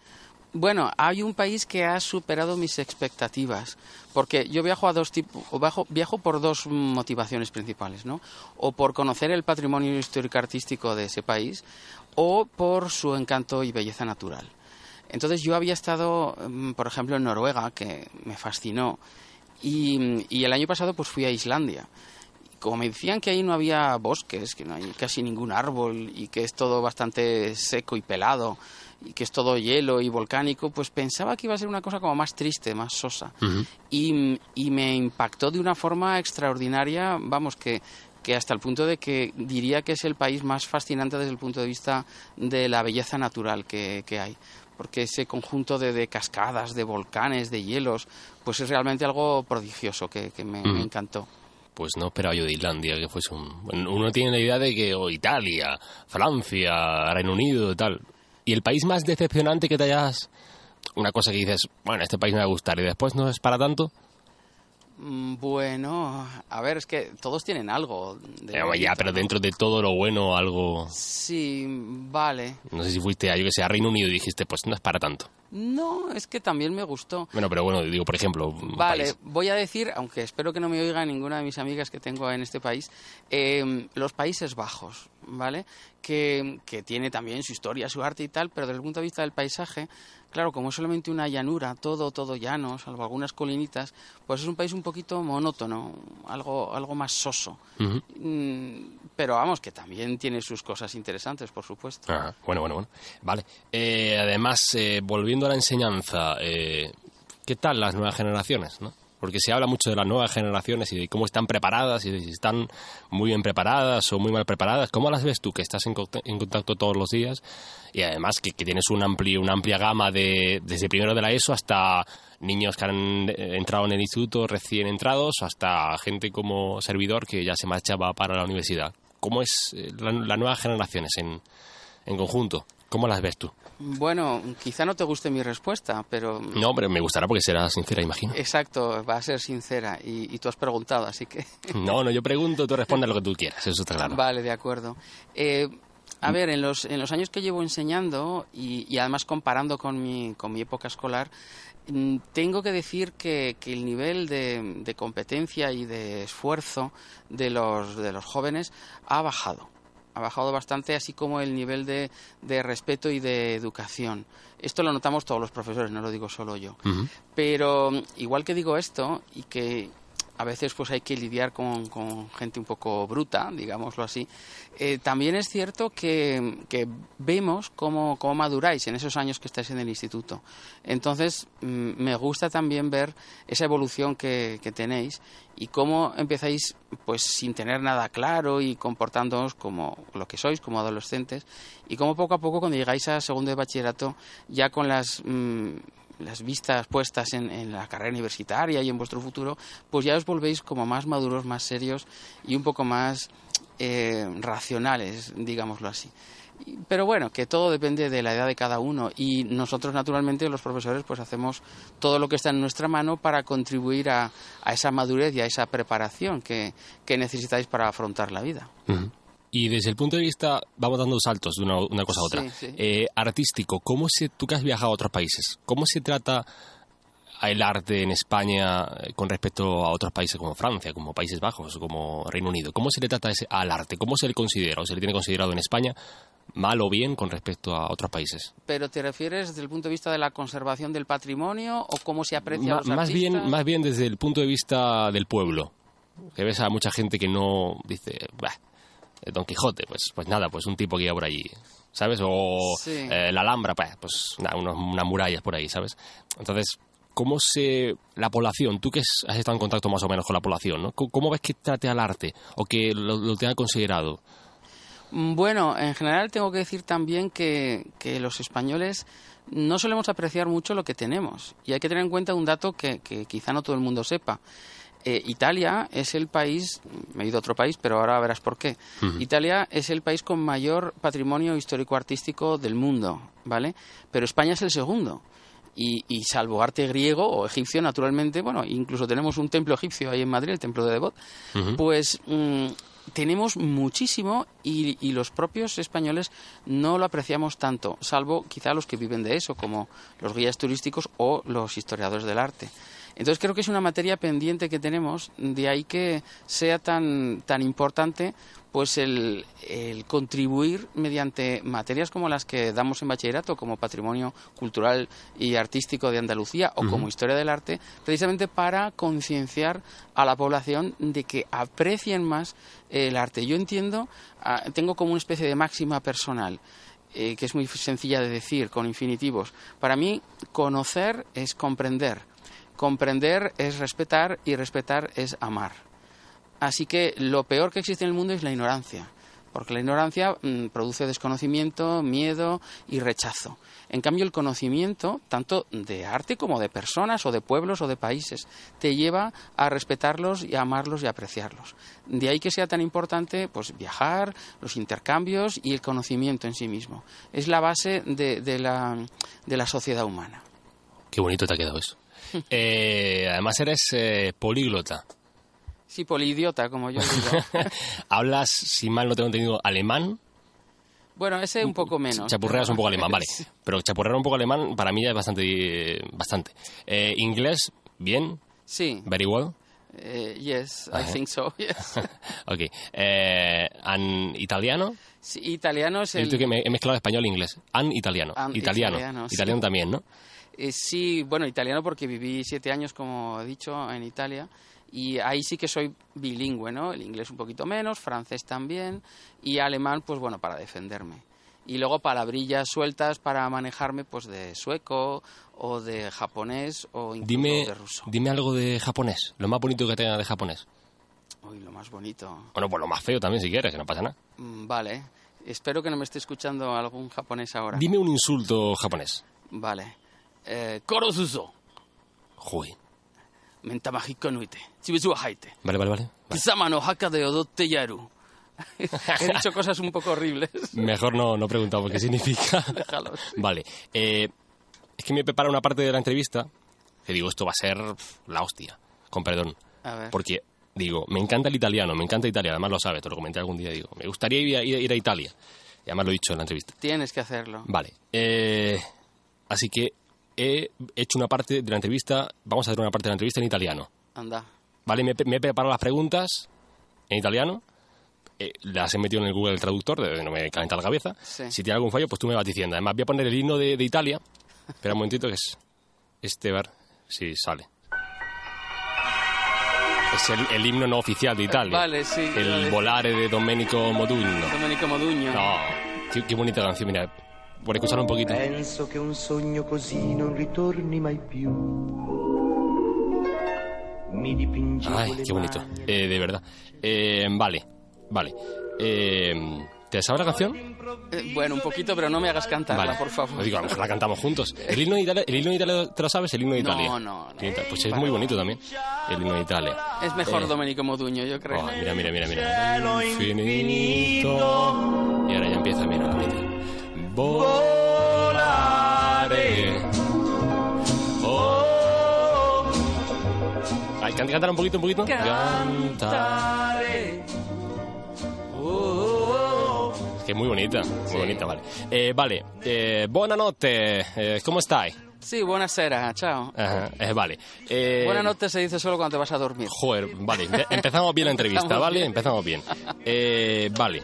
bueno, hay un país que ha superado mis expectativas, porque yo viajo a dos viajo, por dos motivaciones principales, ¿no? O por conocer el patrimonio histórico artístico de ese país, o por su encanto y belleza natural. Entonces yo había estado, mm, por ejemplo, en Noruega, que me fascinó, y, y el año pasado pues fui a Islandia como me decían que ahí no había bosques, que no hay casi ningún árbol y que es todo bastante seco y pelado, que es todo hielo y volcánico, pues pensaba que iba a ser una cosa como más triste, más sosa. y, y, me impactó de una forma extraordinaria, vamos, que, que hasta el punto de que diría que es el país más fascinante desde el punto de vista de la belleza natural que, que hay. Porque ese conjunto de, de, cascadas, de volcanes, de hielos, pues es realmente algo prodigioso que, que me, encantó pues no esperaba yo de Islandia que fuese un... Uno tiene la idea de que o Italia, Francia, Reino Unido y tal. ¿Y el país más decepcionante que te hayas... Una cosa que dices, bueno, este país me va a gustar y después no es para tanto? Mm, bueno, a ver, es que todos tienen algo. De ya, pero dentro de todo lo bueno, algo. Sí, vale. No sé si fuiste a, yo que sé, a Reino Unido y dijiste, pues no es para tanto. No, es que también me gustó. Bueno, pero bueno, digo, por ejemplo. Vale, voy a decir, aunque espero que no me oiga ninguna de mis amigas que tengo en este país, eh, los Países Bajos, ¿vale? Que, que tiene también su historia, su arte y tal, pero desde el punto de vista del paisaje, Claro, como es solamente una llanura, todo, todo llano, salvo algunas colinitas, pues es un país un poquito monótono, algo, algo más soso. Mm, pero vamos, que también tiene sus cosas interesantes, por supuesto. bueno, bueno, bueno. Vale. Eh, además, eh, volviendo a la enseñanza, eh, ¿qué tal las nuevas generaciones, no? Porque se habla mucho de las nuevas generaciones y de cómo están preparadas y de si están muy bien preparadas o muy mal preparadas. ¿Cómo las ves tú, que estás en, contacto todos los días y además que, tienes un amplio, una amplia gama de, desde primero de la ESO hasta niños que han entrado en el instituto recién entrados, hasta gente como servidor que ya se marchaba para la universidad? ¿Cómo es eh, las nuevas generaciones en, en conjunto? ¿Cómo las ves tú? Bueno, quizá no te guste mi respuesta, pero... No, pero me gustará porque será sincera, imagino. Exacto, va a ser sincera y, tú has preguntado, así que... no, no, yo pregunto, tú respondes lo que tú quieras, eso está claro. Vale, de acuerdo. Eh, a ver, en los, en los años que llevo enseñando y, además comparando con mi, con mi época escolar, mm, tengo que decir que, que el nivel de, de, competencia y de esfuerzo de los, de los jóvenes ha bajado ha bajado bastante, así como el nivel de, de, respeto y de educación. Esto lo notamos todos los profesores, no lo digo solo yo. Pero igual que digo esto y que a veces pues hay que lidiar con, gente un poco bruta, digámoslo así. Eh, también es cierto que, que vemos cómo, cómo, maduráis en esos años que estáis en el instituto. Entonces, mm, me gusta también ver esa evolución que, que, tenéis y cómo empezáis pues sin tener nada claro y comportándoos como lo que sois, como adolescentes, y cómo poco a poco cuando llegáis a segundo de bachillerato, ya con las... Mm, las vistas puestas en, la carrera universitaria y en vuestro futuro, pues ya os volvéis como más maduros, más serios y un poco más eh, racionales, digámoslo así. Pero bueno, que todo depende de la edad de cada uno y nosotros naturalmente los profesores pues hacemos todo lo que está en nuestra mano para contribuir a, esa madurez y a esa preparación que, necesitáis para afrontar la vida. Y desde el punto de vista, vamos dando saltos de una, cosa a otra, eh, artístico, ¿cómo se, tú que has viajado a otros países, cómo se trata el arte en España eh, con respecto a otros países como Francia, como Países Bajos, como Reino Unido? ¿Cómo se le trata ese, al arte? ¿Cómo se le considera o se le tiene considerado en España mal o bien con respecto a otros países? ¿Pero te refieres desde el punto de vista de la conservación del patrimonio o cómo se aprecia a los más artistas? bien, más bien desde el punto de vista del pueblo. Que ves a mucha gente que no dice, bah, Don Quijote, pues, pues nada, pues un tipo que iba por allí, ¿sabes? O Sí. eh, la Alhambra, pues, pues nada, unos- unas murallas por ahí, ¿sabes? Entonces, ¿cómo se... la población, tú que has estado en contacto más o menos con la población, ¿no? ¿Cómo- ¿Cómo ves que trate al arte o que lo, lo tenga considerado? Mm, Bueno, en general tengo que decir también que, que los españoles no solemos apreciar mucho lo que tenemos. Y hay que tener en cuenta un dato que, que quizá no todo el mundo sepa. Eh, Italia es el país, me he ido a otro país, pero ahora verás por qué. Italia es el país con mayor patrimonio histórico-artístico del mundo, ¿vale? Pero España es el segundo. Y, y salvo arte griego o egipcio, naturalmente, bueno, incluso tenemos un templo egipcio ahí en Madrid, el templo de Devot, pues mm, tenemos muchísimo y, y los propios españoles no lo apreciamos tanto, salvo quizá los que viven de eso, como los guías turísticos o los historiadores del arte. Entonces creo que es una materia pendiente que tenemos, de ahí que sea tan, tan importante pues el, el contribuir mediante materias como las que damos en bachillerato, como patrimonio cultural y artístico de Andalucía o como historia del arte, precisamente para concienciar a la población de que aprecien más el arte. Yo entiendo, ah, tengo como una especie de máxima personal eh, que es muy sencilla de decir, con infinitivos. Para mí, conocer es comprender. Comprender es respetar y respetar es amar. Así que lo peor que existe en el mundo es la ignorancia, porque la ignorancia mm, produce desconocimiento, miedo y rechazo. En cambio, el conocimiento, tanto de arte como de personas o de pueblos o de países, te lleva a respetarlos y a amarlos y a apreciarlos. De ahí que sea tan importante pues, viajar, los intercambios y el conocimiento en sí mismo. Es la base de, la, de la sociedad humana. Qué bonito te ha quedado eso. Eh, además eres eh, políglota. Sí, polidiota, como yo digo. Hablas, si mal no tengo entendido, alemán. Bueno, ese un poco menos. Chapurreas un poco alemán, vale. Pero chapurrear un poco alemán para mí ya es bastante. eh, bastante. Eh, inglés, bien, Sí. very well. Eh, yes, I think so, yes. ok. Eh, and italiano. Sí, italiano es el... dicho que me he mezclado español e inglés. And italiano. And italiano. italiano, sí. Italiano también, ¿no? Eh, sí, bueno, italiano porque viví siete años, como he dicho, en Italia. Y ahí sí que soy bilingüe, ¿no? El inglés un poquito menos, francés también. Y alemán, pues bueno, para defenderme. Y luego palabrillas sueltas para manejarme, pues de sueco o de japonés o incluso Dime, de ruso. dime algo de japonés. Lo más bonito que tenga de japonés. Uy, lo más bonito. Bueno, pues lo más feo también, si quieres, que no pasa nada. Mm, Vale. Espero que no me esté escuchando algún japonés ahora. Dime un insulto japonés. Vale. Eh, Korosuzo. Joder. Mentamajiko nuite. Chibizu haite. Vale, vale, vale. Kisama no haka de odotte yaru. He dicho cosas un poco horribles. Mejor no, no preguntamos qué significa. Déjalos. Vale. eh, es que me prepara una parte de la entrevista que digo, esto va a ser la hostia. Con perdón. A ver. Porque, digo, me encanta el italiano, me encanta Italia, además lo sabes, te lo comenté algún día, digo, me gustaría ir a, ir a- ir a Italia. Y además lo he dicho en la entrevista. Tienes que hacerlo. Vale. eh, así que he hecho una parte de la entrevista, vamos a hacer una parte de la entrevista en italiano. Anda. ¿Vale? Me, me he preparado las preguntas en italiano. eh, las he metido en el Google Traductor, de- no me calenta la cabeza. Sí. Si tiene algún fallo, pues tú me vas diciendo. Además, voy a poner el himno de, de Italia. Espera un momentito, que es este bar. Sí, sale. Es el, el himno no oficial de Italia. Vale, sí, El vale. volare de Domenico Modugno. Domenico Modugno. No, qué, qué bonita canción, mira. Por escucharla un poquito. Penso che un sogno così non ritorni mai più. Mi dipingevo Ay, qué bonito. Eh, de verdad. Eh, vale, vale. Eh, ¿Te sabes la canción? Eh, bueno, un poquito, pero no me hagas cantarla, Vale. por favor. Digo, a lo mejor la cantamos juntos. ¿El himno de Italia, el himno de Italia te lo sabes? El himno de Italia. no, no. Pues es muy bonito también. El himno de Italia. Es mejor Eh, Domenico Modugno, yo creo. oh, mira, mira, mira, mira. Infinito. Y ahora ya empieza, mira, Volare. Oh. Ay, can- cántala un poquito, un poquito. Canta. Que es muy bonita, muy bonita, vale. Eh, vale, eh, buonanotte, eh, ¿cómo estáis? Sí, buonasera, ciao. Ajá, eh, vale. Eh, Buonanotte se dice solo cuando te vas a dormir. Joder, vale, empe- empezamos bien la entrevista, ¿vale? Empezamos bien. Eh, vale.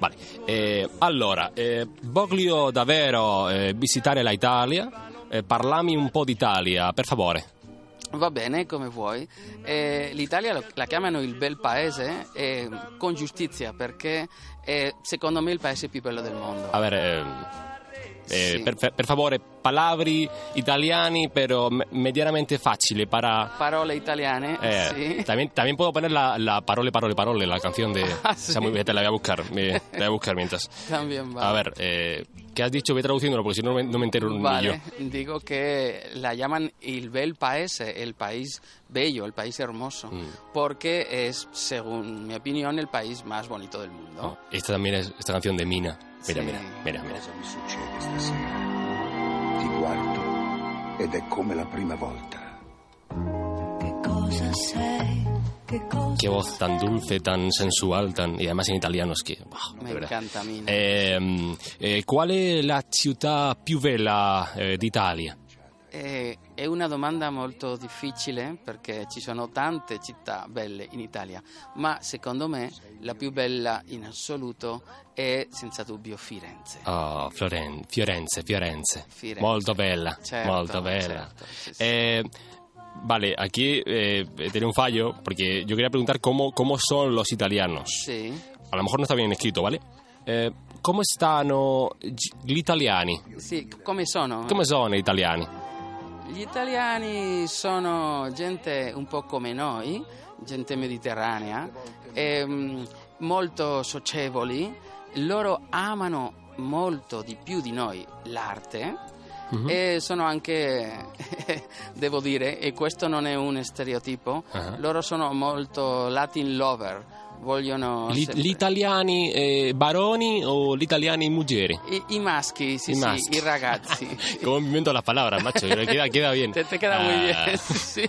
Vale. Eh, allora, eh, voglio davvero eh, visitare la Italia. Eh, parlami un po' d'Italia, per favore. Va bene, come vuoi. Eh, L'Italia lo- la chiamano il bel paese eh, con giustizia perché è secondo me il paese più bello del mondo. A ver, eh, Sì. per, per favore, palabri italiani, pero me- medianamente facili para... Parole italiane, Eh, sì. también, también puedo poner la, la parole, parole, parole, la canción de... Ah, sí. Bien, te la voy a buscar, me- la voy a buscar mientras. También va. A ver, eh, ¿qué has dicho? Voy traduciéndolo porque si no me- no me entero ni yo. Vale, digo que la llaman il bel paese, el país bello, el país hermoso, Mm. porque es, según mi opinión, el país más bonito del mundo. No, esta también es esta canción de Mina. Mira, Sí. mira, mira, mira. Cosa mi succede stasera? Ti guardo ed è come la prima volta. Qué voz tan dulce, tan sensual, tan y además en italiano es que, wow, Me encanta Mina. Eh, eh, qual è la città più bella eh, d'Italia? Eh, è una domanda molto difficile perché ci sono tante città belle in Italia, ma secondo me la più bella in assoluto è senza dubbio Firenze. Oh, Floren- Fiorenze, Fiorenze. Firenze. Molto bella, Certo, molto bella. certo, sí, sí. Vale, aquí eh, tenía un fallo porque yo quería preguntar cómo, cómo son los italianos. Sì. A lo mejor no está bien escrito, ¿vale? Eh, come stanno gi- gli italiani? Sì, come sono? Come sono gli italiani? Gli italiani sono gente un po' come noi, gente mediterranea, ehm, molto socievoli, loro amano molto di più di noi l'arte Mhm. e sono anche, devo dire, e questo non è un stereotipo, Ah. loro sono molto Latin lover, vogliono... Gli, sempre- gli italiani eh, baroni o gli italiani muggeri? I, i maschi, sì, I sì, maschi. i ragazzi. Come mi invento las palabras, macho, queda, queda bien. Te, te queda muy Ah. bien, sì.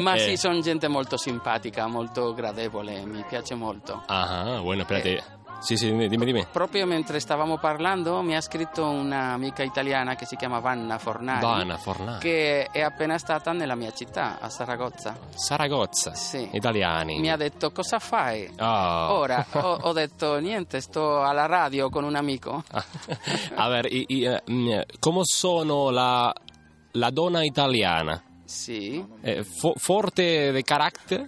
Ma Eh. sì, sono gente molto simpatica, molto gradevole, mi piace molto. Ajá, bueno, espérate. Sí, sí, dime, dime. dime. Proprio mentre stavamo parlando mi ha scritto un'amica italiana che si chiama Vanna Fornari, Vanna Fornari. che è appena stata nella mia città, a Saragozza. Saragozza. Sì. Italiani. Mi ha detto cosa fai? Ah. Ora ho, ho detto niente, sto alla radio con un amico. A ver, y, y, eh, mm, ¿cómo sono la, la donna italiana? Sì. Eh, fo- forte de carácter?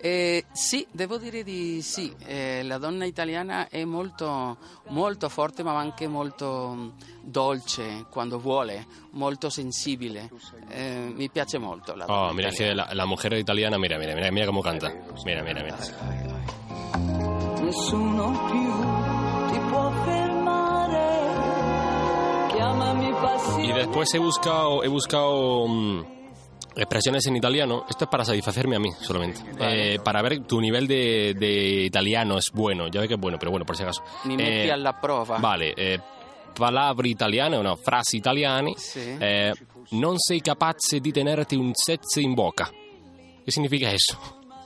Eh, sì, devo dire di sì. Eh, la donna italiana è molto, molto forte, ma anche molto mm, dolce quando vuole, molto sensibile. Eh, mi piace molto la donna Oh, mira, italiana. la, la mujer italiana, mira, mira, mira, mira cómo canta. Mira, mira, mira. Nessuno più ti può fermare. Chiamami passione. Y después he buscado, he buscado mm, expresiones en italiano. Esto es para satisfacerme a mí solamente. Eh, para ver tu nivel de, de italiano es bueno. Ya ve que es bueno, pero bueno, por si acaso. Mi Eh, alla prova. Vale, eh, palabre italiane o no, frasi italiane. Sì. Eh, non sei capace di tenerti un sezze in boca. ¿Qué significa eso?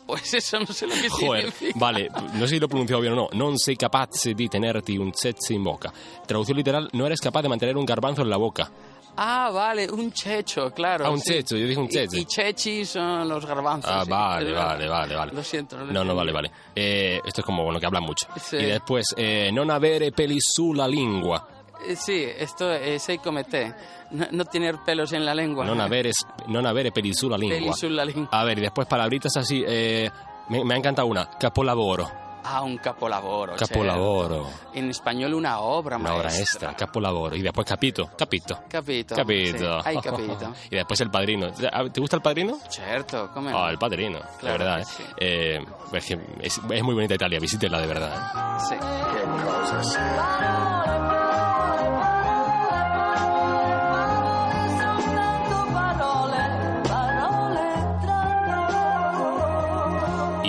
Pues eso no sé lo que Joder, significa. vale, no sé si lo he pronunciado bien o no. Non sei capace di tenerti un sezze in boca. Traducción literal, no eres capaz de mantener un garbanzo en la boca. Ah, vale, un cecho, claro. Ah, un sí. cecho, yo dije un I- cece. I, ceci son los garbanzos. Ah, sí. vale, Es vale, vale, vale. Lo siento. lo No, no, entendí. vale, vale. Eh, esto es como, bueno, que hablan mucho. Sí. Y después, eh, non avere peli sulla lingua. Eh, sì, esto come te. No, no tener pelos en la lengua. Non avere, non avere peli sulla lingua. Peli sulla lingua. A ver, y después palabritas así. eh, me, me ha encantado una. Capolavoro. Ah, un capolavoro. Capolavoro. certo. In spagnolo una obra Una obra maestra. extra. Capolavoro. Y después capito. Capito. Capito. Capito. Sì, hai capito. y después el padrino. ¿Te gusta el padrino? Certo, come Ah, el padrino, de Claro verdad. que ¿eh? sí. Eh, es, que es, es muy bonita Italia, visítela de verdad. ¿eh? Sì. Che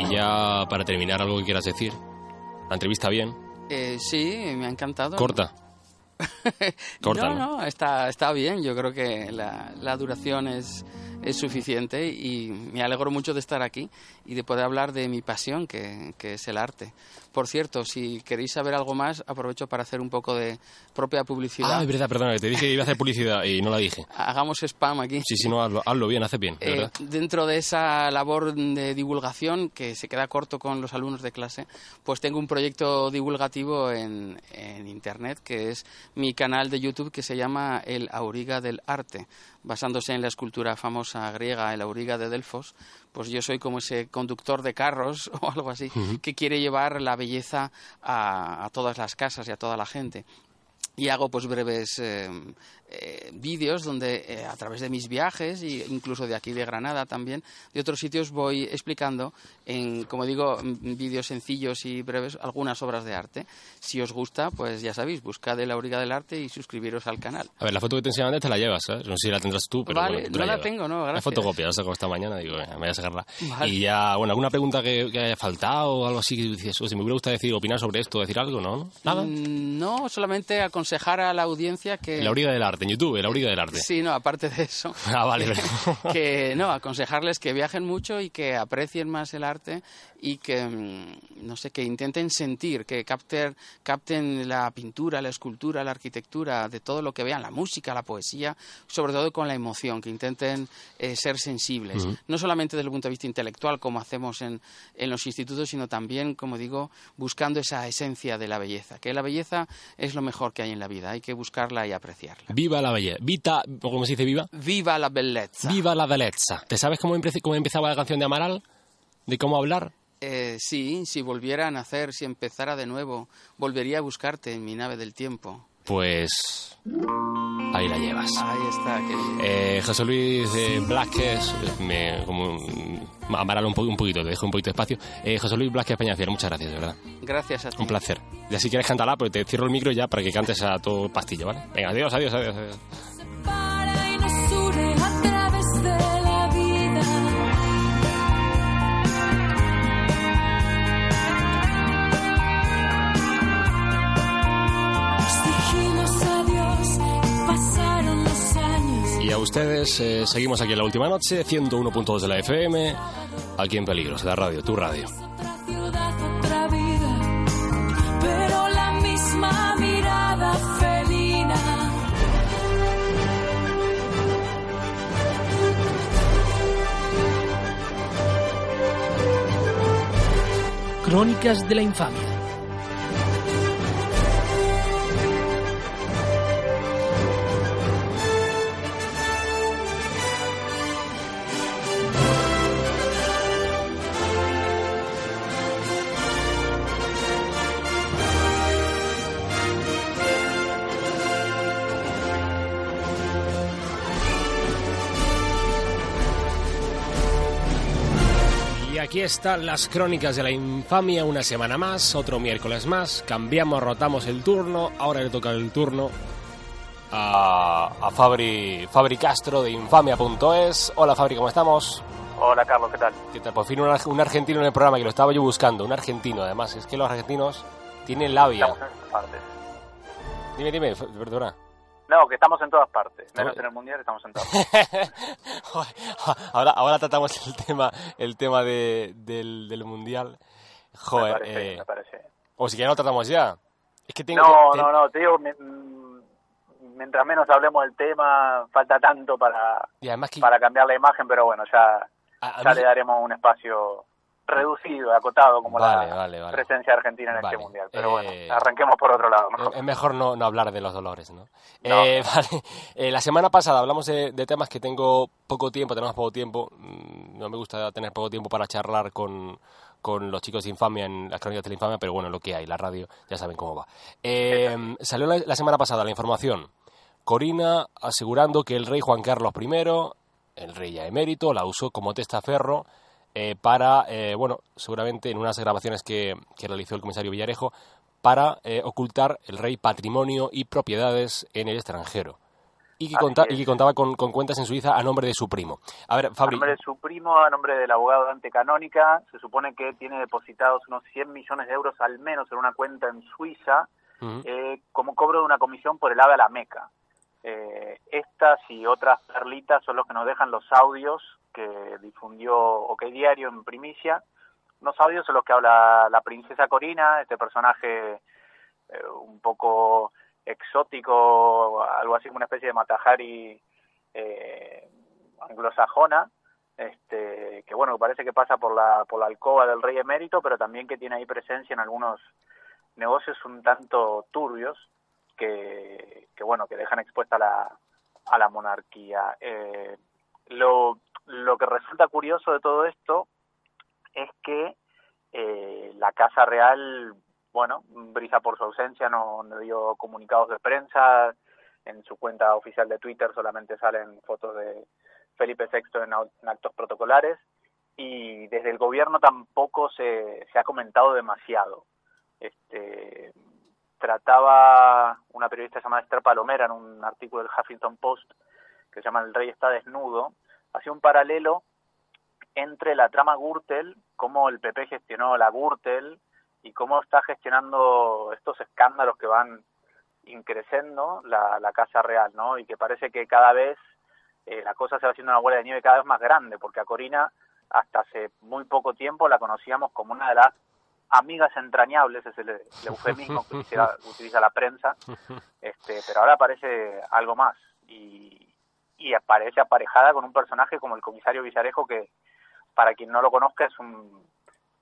Y ya para terminar, algo que quieras decir. La entrevista bien, Eh, sì, mi ha incantato. corta. no, no, está, está bien. Yo creo que la, la duración es, es suficiente y me alegro mucho de estar aquí y de poder hablar de mi pasión, que, que, es el arte. Por cierto, si queréis saber algo más, aprovecho para hacer un poco de propia publicidad. Ah, es verdad, perdona, que te dije que iba a hacer publicidad y no la dije. Hagamos spam aquí. Sí, sí, no, hazlo, hazlo bien, hace bien. Eh, dentro de esa labor de divulgación, que se queda corto con los alumnos de clase, pues tengo un proyecto divulgativo en, en Internet, que es mi canal de YouTube que se llama El Auriga del Arte, basándose en la escultura famosa griega, el Auriga de Delfos, pues yo soy como ese conductor de carros o algo así, que quiere llevar la belleza a, a, todas las casas y a toda la gente. Y hago pues breves eh, eh, vídeos donde eh, a través de mis viajes e incluso de aquí de Granada también de otros sitios voy explicando en como digo vídeos sencillos y breves algunas obras de arte. Si os gusta pues ya sabéis buscad el Auriga del Arte y suscribiros al canal. A ver la foto que te enseñan te la llevas ¿eh? no sé si la tendrás tú pero vale, bueno, no la, la tengo no gracias. la fotocopia la saco esta mañana digo me voy a sacarla. Vale. y ya bueno alguna pregunta que, que, haya faltado o algo así que dices o si me hubiera gustado decir opinar sobre esto decir algo no nada mm, no solamente aconsejar a la audiencia que el Auriga del Arte en YouTube el Auriga del Arte. Sí, no, aparte de eso. Ah, vale. que no, aconsejarles que viajen mucho y que aprecien más el arte y que, mm, no sé, que intenten sentir, que capter, capten la pintura, la escultura, la arquitectura, de todo lo que vean, la música, la poesía, sobre todo con la emoción, que intenten eh, ser sensibles. Uh -huh. No solamente desde el punto de vista intelectual, como hacemos en, en los institutos, sino también, como digo, buscando esa esencia de la belleza, que la belleza es lo mejor que hay en la vida, hay que buscarla y apreciarla. Viva la belleza, vita, ¿cómo se dice viva? Viva la belleza. Viva la belleza. ¿Te sabes cómo, cómo empezaba la canción de Amaral? ¿De cómo hablar? Eh, sí, si volviera a nacer, si empezara de nuevo, volvería a buscarte en mi nave del tiempo. Pues ahí la llevas. Ahí está, querido. Eh, José Luis eh, Blasquez, me, como amaral un, po un, poquito, te dejo un poquito de espacio. Eh, José Luis Blasquez Peñafiel, muchas gracias, de verdad. Gracias a ti. Un placer. Y así quieres cantarla, pues te cierro el micro ya para que cantes a todo pastillo, ¿vale? Venga, adiós, adiós, adiós. adiós. Ustedes, eh, seguimos aquí en la última noche, 101.2 de la FM, aquí en Peligros, la radio, tu radio. Otra vida, pero la misma mirada felina. Crónicas de la infamia. Aquí están las crónicas de la infamia, una semana más, otro miércoles más, cambiamos, rotamos el turno, ahora le toca el turno a, a Fabri, Fabri Castro de infamia.es. Hola Fabri, ¿cómo estamos? Hola Carlos, ¿qué tal? ¿Qué tal? Por fin un, un, argentino en el programa que lo estaba yo buscando, un argentino además, es que los argentinos tienen labia. Estamos en. Dime, dime, perdona. No, que estamos en todas partes. Menos en el mundial estamos en todas partes. ahora, ahora tratamos el tema, el tema de, del, del mundial. Joder, me parece, eh, me parece. O si que lo tratamos ya. Es que tengo no, que, no, no, te digo, mientras menos hablemos del tema, falta tanto para, que... para cambiar la imagen, pero bueno, ya, a, a ya mí... le daremos un espacio reducido, acotado, como vale, la vale, vale. presencia argentina en este mundial. Pero eh... bueno, arranquemos por otro lado. Mejor. Es mejor no, no, hablar de los dolores, ¿no? no. Eh, vale. Eh, la semana pasada hablamos de, de, temas que tengo poco tiempo, tenemos poco tiempo. Mm, no me gusta tener poco tiempo para charlar con, con los chicos de Infamia en las crónicas de la Infamia, pero bueno, lo que hay, la radio, ya saben cómo va. Eh, salió la, la semana pasada la información. Corina asegurando que el rey Juan Carlos I, el rey ya emérito, la usó como testaferro eh, para, eh, bueno, seguramente en unas grabaciones que, que realizó el comisario Villarejo, para eh, ocultar el rey patrimonio y propiedades en el extranjero. Y que, conta, y que contaba con, con, cuentas en Suiza a nombre de su primo. A ver, Fabri. A nombre de su primo, a nombre del abogado Dante Canónica, se supone que tiene depositados unos 100 millones de euros al menos en una cuenta en Suiza eh, como cobro de una comisión por el ave a la Meca. Eh, estas y otras perlitas son los que nos dejan los audios que difundió OK Diario en primicia. Los audios son los que habla la princesa Corina, este personaje eh, un poco exótico, algo así como una especie de Matajari eh, anglosajona, este, que bueno, parece que pasa por la, por la alcoba del rey emérito, pero también que tiene ahí presencia en algunos negocios un tanto turbios que, bueno, que dejan expuesta la, a la monarquía. Eh, lo, lo que resulta curioso de todo esto es que eh, la Casa Real, bueno, brisa por su ausencia, no, no dio comunicados de prensa, en su cuenta oficial de Twitter solamente salen fotos de Felipe VI en, actos protocolares y desde el gobierno tampoco se, se ha comentado demasiado. Este, trataba una periodista llamada Esther Palomera en un artículo del Huffington Post que se llama El rey está desnudo, hacía un paralelo entre la trama Gürtel, cómo el PP gestionó la Gürtel y cómo está gestionando estos escándalos que van increciendo la, Casa Real, ¿no? Y que parece que cada vez eh, la cosa se va haciendo una bola de nieve cada vez más grande, porque a Corina hasta hace muy poco tiempo la conocíamos como una de las amigas entrañables, es el, eufemismo que utiliza, la prensa, este, pero ahora aparece algo más y, y aparece aparejada con un personaje como el comisario Villarejo que para quien no lo conozca es un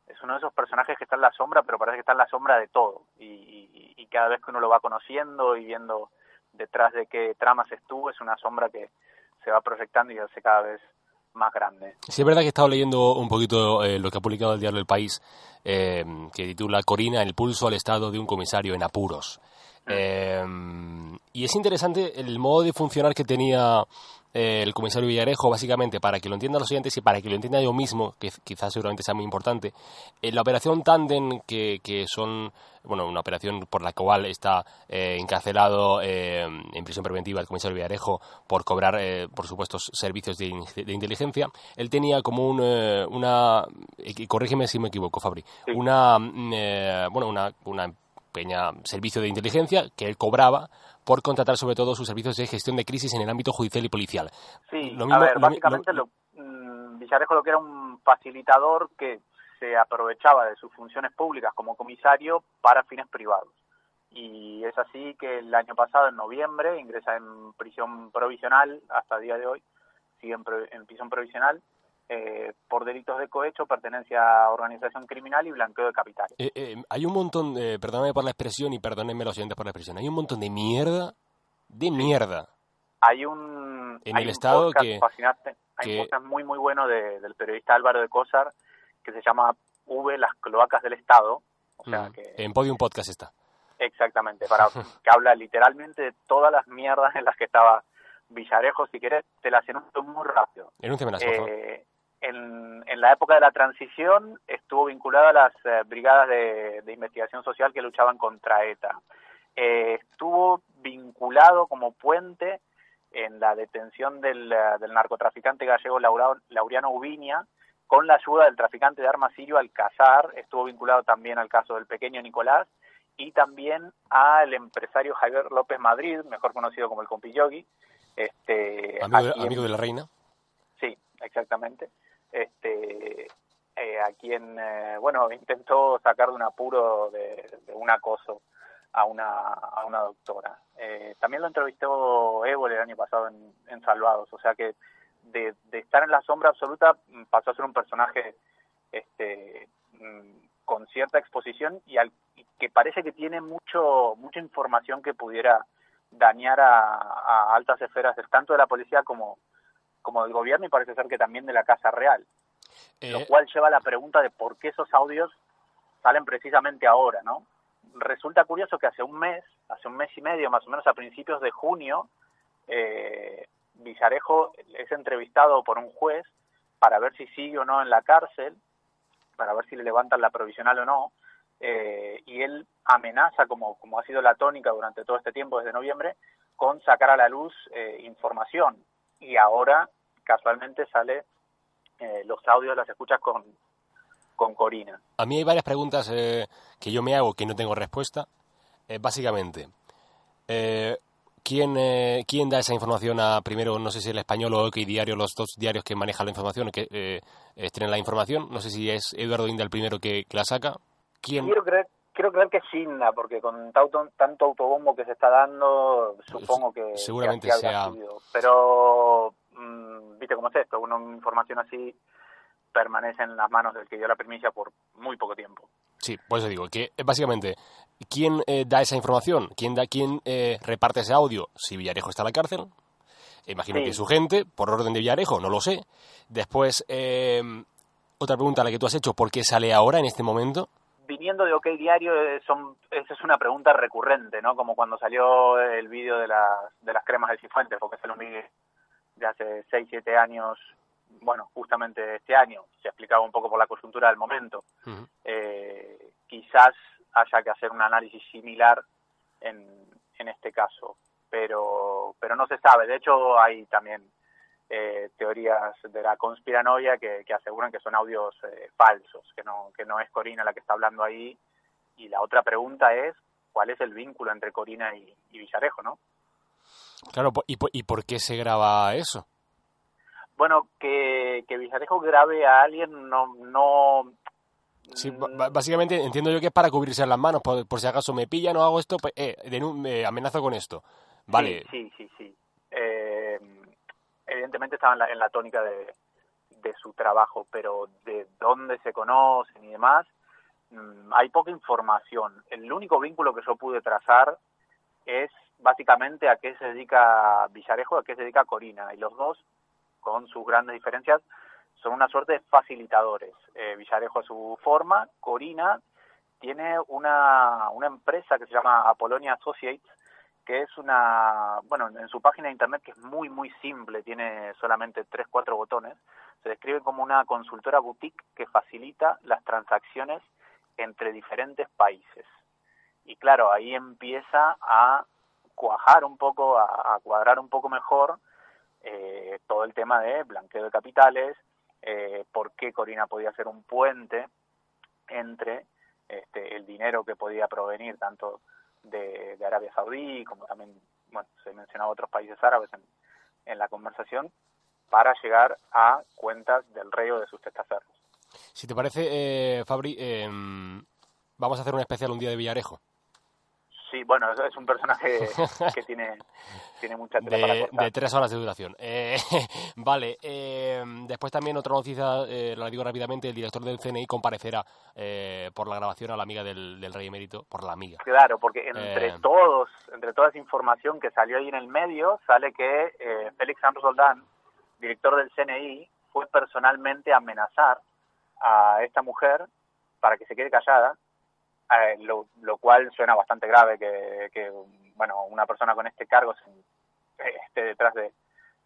es uno de esos personajes que está en la sombra pero parece que está en la sombra de todo. Y, y cada vez que uno lo va conociendo y viendo detrás de qué tramas estuvo es una sombra que se va proyectando y hace cada vez más grande. Sí, es verdad que he estado leyendo un poquito eh, lo que ha publicado el diario El País, eh, que titula Corina, el pulso al estado de un comisario en apuros. Mm. Eh, y es interesante el modo de funcionar que tenía eh, el comisario Villarejo, básicamente, para que lo entiendan los oyentes y para que lo entienda yo mismo, que quizás seguramente sea muy importante, en la operación Tandem, que, que son, bueno, una operación por la cual está eh, encarcelado eh, en prisión preventiva el comisario Villarejo por cobrar, eh, por supuesto, servicios de, de, inteligencia, él tenía como un, eh, una, corrígeme si me equivoco, Fabri, una, mm, bueno, una, una pequeña servicio de inteligencia que él cobraba por contratar sobre todo sus servicios de gestión de crisis en el ámbito judicial y policial. Sí, a ver, básicamente lo, mm, Villarejo lo que era un facilitador que se aprovechaba de sus funciones públicas como comisario para fines privados. Y es así que el año pasado, en noviembre, ingresa en prisión provisional, hasta el día de hoy, sigue en, en prisión provisional, eh, por delitos de cohecho, pertenencia a organización criminal y blanqueo de capitales. Eh, eh, hay un montón, eh, perdóname por la expresión y perdónenme los oyentes por la expresión, hay un montón de mierda, de mierda. Hay un... En el Estado que... Fascinante, hay un podcast muy, muy bueno de, del periodista Álvaro de Cosar que se llama V, las cloacas del Estado. O sea mm, que, en Podium Podcast está. Exactamente, para que habla literalmente de todas las mierdas en las que estaba Villarejo. Si quieres, te las enuncio muy rápido. Enúnciamelas, por favor. Eh, en, en, la época de la transición estuvo vinculado a las eh, brigadas de, de, investigación social que luchaban contra ETA. Eh, estuvo vinculado como puente en la detención del, uh, del narcotraficante gallego Laura, Laureano Ubiña con la ayuda del traficante de armas sirio Alcazar, estuvo vinculado también al caso del pequeño Nicolás y también al empresario Javier López Madrid, mejor conocido como el Compillogi. Este, amigo, de, amigo de la reina. Sí, exactamente este, eh, a quien, eh, bueno, intentó sacar de un apuro de, un acoso a una, a una doctora. Eh, también lo entrevistó Evo el año pasado en, en Salvados, o sea que de, estar en la sombra absoluta mm, pasó a ser un personaje este, mm, con cierta exposición y, al, que parece que tiene mucho mucha información que pudiera dañar a, a altas esferas tanto de la policía como como del gobierno y parece ser que también de la Casa Real. Eh... Lo cual lleva a la pregunta de por qué esos audios salen precisamente ahora, ¿no? Resulta curioso que hace un mes, hace un mes y medio, más o menos a principios de junio, eh, Villarejo es entrevistado por un juez para ver si sigue o no en la cárcel, para ver si le levantan la provisional o no, eh, y él amenaza, como, como ha sido la tónica durante todo este tiempo, desde noviembre, con sacar a la luz eh, información y ahora casualmente sale eh, los audios, las escuchas con, con Corina. A mí hay varias preguntas eh, que yo me hago que no tengo respuesta. eh, básicamente, eh, ¿quién, eh, ¿quién da esa información a, primero, no sé si el español o OK Diario, los dos diarios que manejan la información, que eh, estrenan la información? No sé si es Eduardo Inda el primero que, que la saca. ¿Quién? Quiero creer, quiero creer que es Inda, porque con tanto, tanto autobombo que se está dando, supongo que seguramente que sea- sido. Pero, mm, viste cómo es esto, una información así permanece en las manos del que dio la primicia por muy poco tiempo. Sí, por eso digo, que eh, básicamente, ¿quién eh, da esa información? ¿Quién, da, quién eh, reparte ese audio? Si Villarejo está en la cárcel, imagino Sí. que su gente, por orden de Villarejo, no lo sé. Después, eh, otra pregunta a la que tú has hecho, ¿por qué sale ahora, en este momento? Viniendo de OK Diario, eh, son, esa es una pregunta recurrente, ¿no? Como cuando salió el vídeo de las, de las cremas de Cifuentes, porque es un vídeo de hace 6, 7 años, bueno, justamente este año, se explicaba un poco por la coyuntura del momento. Eh, quizás haya que hacer un análisis similar en, en este caso, pero, pero no se sabe. De hecho, hay también eh, teorías de la conspiranoia que, que aseguran que son audios eh, falsos, que no, que no es Corina la que está hablando ahí. Y la otra pregunta es, ¿cuál es el vínculo entre Corina y, y Villarejo, no? Claro, ¿y, ¿y por qué se graba eso? Bueno, que, que Villarejo grabe a alguien no... no Sí, ba- básicamente entiendo yo que es para cubrirse las manos, por, por si acaso me pillan o hago esto, pues, eh, amenazo con esto. Vale, Sí, sí, sí. sí. Eh, evidentemente estaba en la, en la tónica de, de su trabajo, pero de dónde se conocen y demás, mm, hay poca información. El único vínculo que yo pude trazar es básicamente a qué se dedica Villarejo, a qué se dedica Corina, y los dos, con sus grandes diferencias, son una suerte de facilitadores. Eh, Villarejo a su forma, Corina tiene una, una empresa que se llama Apolonia Associates, que es una, bueno, en su página de internet que es muy, muy simple, tiene solamente tres, cuatro botones, se describe como una consultora boutique que facilita las transacciones entre diferentes países. Y claro, ahí empieza a cuajar un poco, a, cuadrar un poco mejor eh, todo el tema de blanqueo de capitales, eh, por qué Corina podía ser un puente entre este, el dinero que podía provenir tanto de, Arabia Saudí como también, bueno, se mencionaba otros países árabes en, la conversación, para llegar a cuentas del rey o de sus testaferros. si te parece, eh, Fabri, eh, vamos a hacer un especial un día de Villarejo. Sí, bueno, es, un personaje que tiene, tiene mucha tela para de, cortar. de tres horas de duración. Eh, vale, eh, después también otra noticia, eh, la digo rápidamente, el director del CNI comparecerá eh, por la grabación a la amiga del, del rey emérito, por la amiga. Claro, porque entre Eh. todos, entre toda esa información que salió ahí en el medio, sale que eh, Félix Santos Roldán, director del CNI, fue personalmente a amenazar a esta mujer para que se quede callada, eh, lo, lo cual suena bastante grave que, que, bueno, una persona con este cargo se- eh, esté detrás de,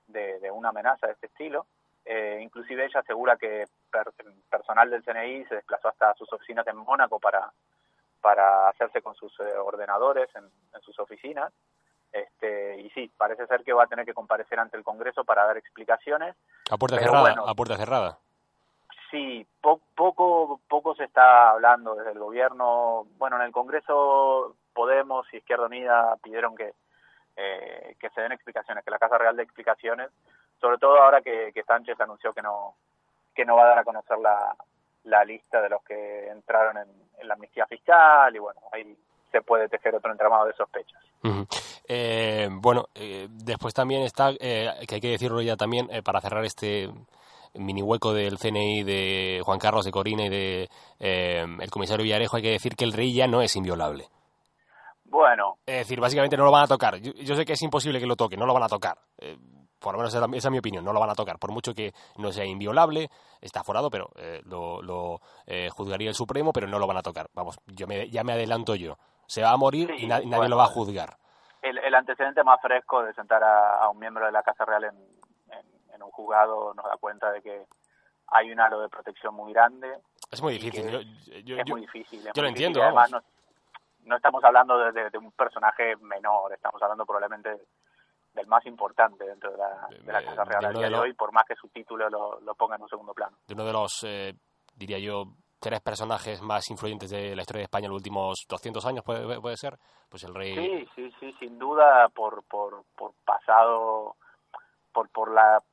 de- de una amenaza de este estilo. Eh, inclusive ella asegura que per- personal del CNI se desplazó hasta sus oficinas en Mónaco para para hacerse con sus eh, ordenadores en, en sus oficinas. Este, y sí, parece ser que va a tener que comparecer ante el Congreso para dar explicaciones. A puerta cerrada, bueno. a puerta cerrada. Sí, po- poco, poco se está hablando desde el gobierno. Bueno, en el Congreso Podemos y Izquierda Unida pidieron que, eh, que se den explicaciones, que la Casa Real dé explicaciones, sobre todo ahora que, que Sánchez anunció que no, que no va a dar a conocer la, la lista de los que entraron en, la amnistía fiscal y bueno, ahí se puede tejer otro entramado de sospechas. Eh, bueno, eh, después también está, eh, que hay que decirlo ya también, eh, para cerrar este mini hueco del CNI de Juan Carlos, de Corina y de eh, el comisario Villarejo, hay que decir que el rey ya no es inviolable. Bueno, Es decir, básicamente no lo van a tocar. Yo, yo sé que es imposible que lo toquen, no lo van a tocar. Eh, por lo menos esa, esa es mi opinión, no lo van a tocar. Por mucho que no sea inviolable, está forado, pero eh, lo, lo, juzgaría el Supremo, pero no lo van a tocar. Vamos, yo me, ya me adelanto yo. Se va a morir Sí, y na- nadie bueno. lo va a juzgar. el, el antecedente más fresco de sentar a, a un miembro de la Casa Real en, en- un juzgado nos da cuenta de que hay un halo de protección muy grande. Es muy difícil. Yo, es yo- es yo- muy difícil. es yo lo difícil. entiendo, Además, vamos. no, no estamos hablando de, de- de un personaje menor, estamos hablando probablemente del más importante dentro de la, de la Casa Real de día de hoy, por más que su título lo, lo ponga en un segundo plano. de uno de los, eh, diría yo, tres personajes más influyentes de la historia de España en los últimos 200 años, puede, puede ser, pues el rey... Sí, sí, sí, sin duda por, por, por pasado, por, por la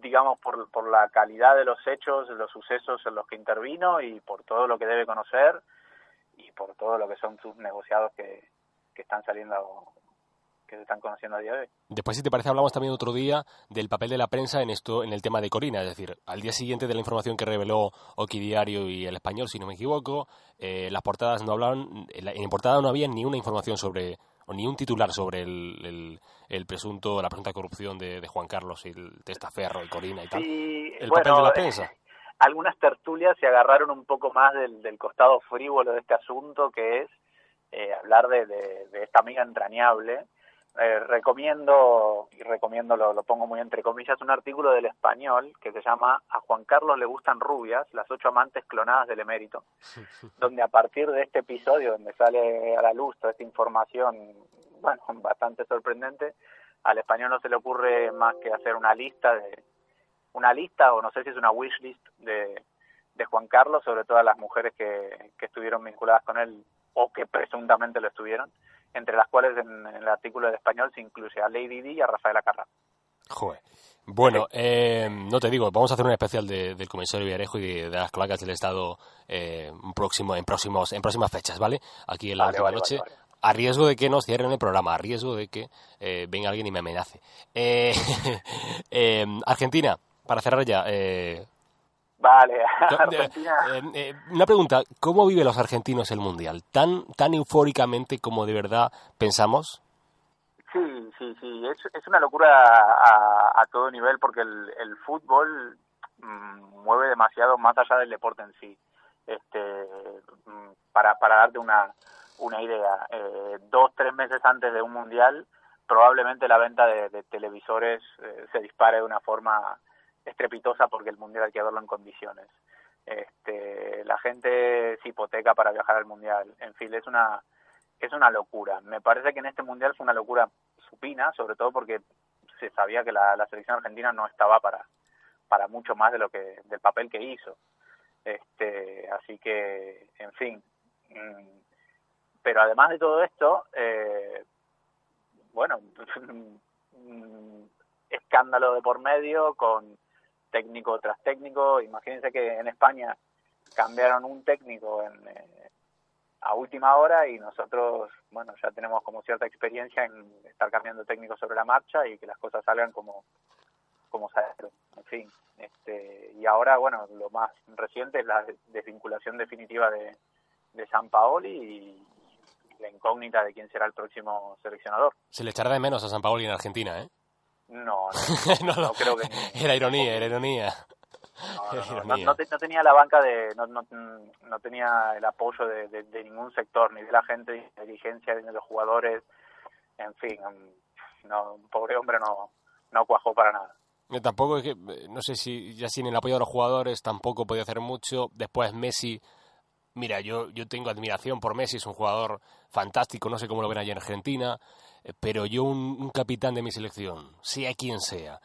digamos, por, por la calidad de los hechos, de los sucesos en los que intervino y por todo lo que debe conocer y por todo lo que son sus negociados que, que están saliendo que se están conociendo a día de hoy. Después, si te parece, hablamos también otro día del papel de la prensa en esto, en el tema de Corina, es decir, al día siguiente de la información que reveló Oki Diario y El Español, si no me equivoco, eh, las portadas no hablaban, en portada no había ni una información sobre o ni un titular sobre el, el, presunto, la presunta corrupción de, Juan Carlos y el testaferro y Corina y tal. el papel de la prensa. algunas tertulias se agarraron un poco más del, del costado frívolo de este asunto, que es eh, hablar de, de, esta amiga entrañable. Eh, recomiendo, y recomiendo, lo, lo, pongo muy entre comillas, un artículo del español que se llama A Juan Carlos le gustan rubias, las ocho amantes clonadas del emérito, donde a partir de este episodio, donde sale a la luz toda esta información, bueno, bastante sorprendente, al español no se le ocurre más que hacer una lista de, una lista, o no sé si es una wish list de, de Juan Carlos sobre todas las mujeres que, que estuvieron vinculadas con él o que presuntamente lo estuvieron, entre las cuales en, el artículo del español se incluye a Lady Di y a Rafael Acarra. Joder. Bueno, eh, no te digo, vamos a hacer un especial del comisario Villarejo y de, las cloacas del Estado eh, próximo, en, próximos, en próximas fechas, ¿vale? Aquí en la última noche. a riesgo de que nos cierren el programa, a riesgo de que eh, venga alguien y me amenace. Eh, Argentina, para cerrar ya, Vale, eh, eh, una pregunta, ¿cómo viven los argentinos el Mundial? ¿Tan, tan eufóricamente como de verdad pensamos? Sí, sí, sí, es, es una locura a, a, todo nivel porque el, el fútbol mm, mueve demasiado más allá del deporte en sí. Este, mm, para, para darte una, una idea, eh, dos, tres meses antes de un Mundial, probablemente la venta de, televisores se dispare de una forma estrepitosa porque el mundial hay que verlo en condiciones. Este, la gente se hipoteca para viajar al mundial. En fin, es una es una locura. Me parece que en este mundial fue una locura supina, sobre todo porque se sabía que la, selección argentina no estaba para para mucho más de lo que del papel que hizo. Este, así que, en fin. Mm, pero además de todo esto, eh, bueno, escándalo de por medio con técnico tras técnico. Imagínense que en España cambiaron un técnico en, eh, a última hora y nosotros, bueno, ya tenemos como cierta experiencia en estar cambiando técnicos sobre la marcha y que las cosas salgan como como salieron. En fin, este, y ahora, bueno, lo más reciente es la desvinculación definitiva de, de San Paoli y, la incógnita de quién será el próximo seleccionador. Se le echará de menos a San Paoli en Argentina, ¿eh? No, no, creo que... Era ironía, era ironía. No, tenía la banca de, no, no, tenía el apoyo de, de, ningún sector, ni de la gente, ni de la dirigencia, ni de los jugadores, en fin, mm, no, pobre hombre no, no cuajó para nada. tampoco es que, no sé si ya sin el apoyo de los jugadores tampoco podía hacer mucho. Después Messi, mira, yo, yo tengo admiración por Messi, es un jugador fantástico, no sé cómo lo ven allí en Argentina. Eh, pero yo un, capitán de mi selección, sea quien sea,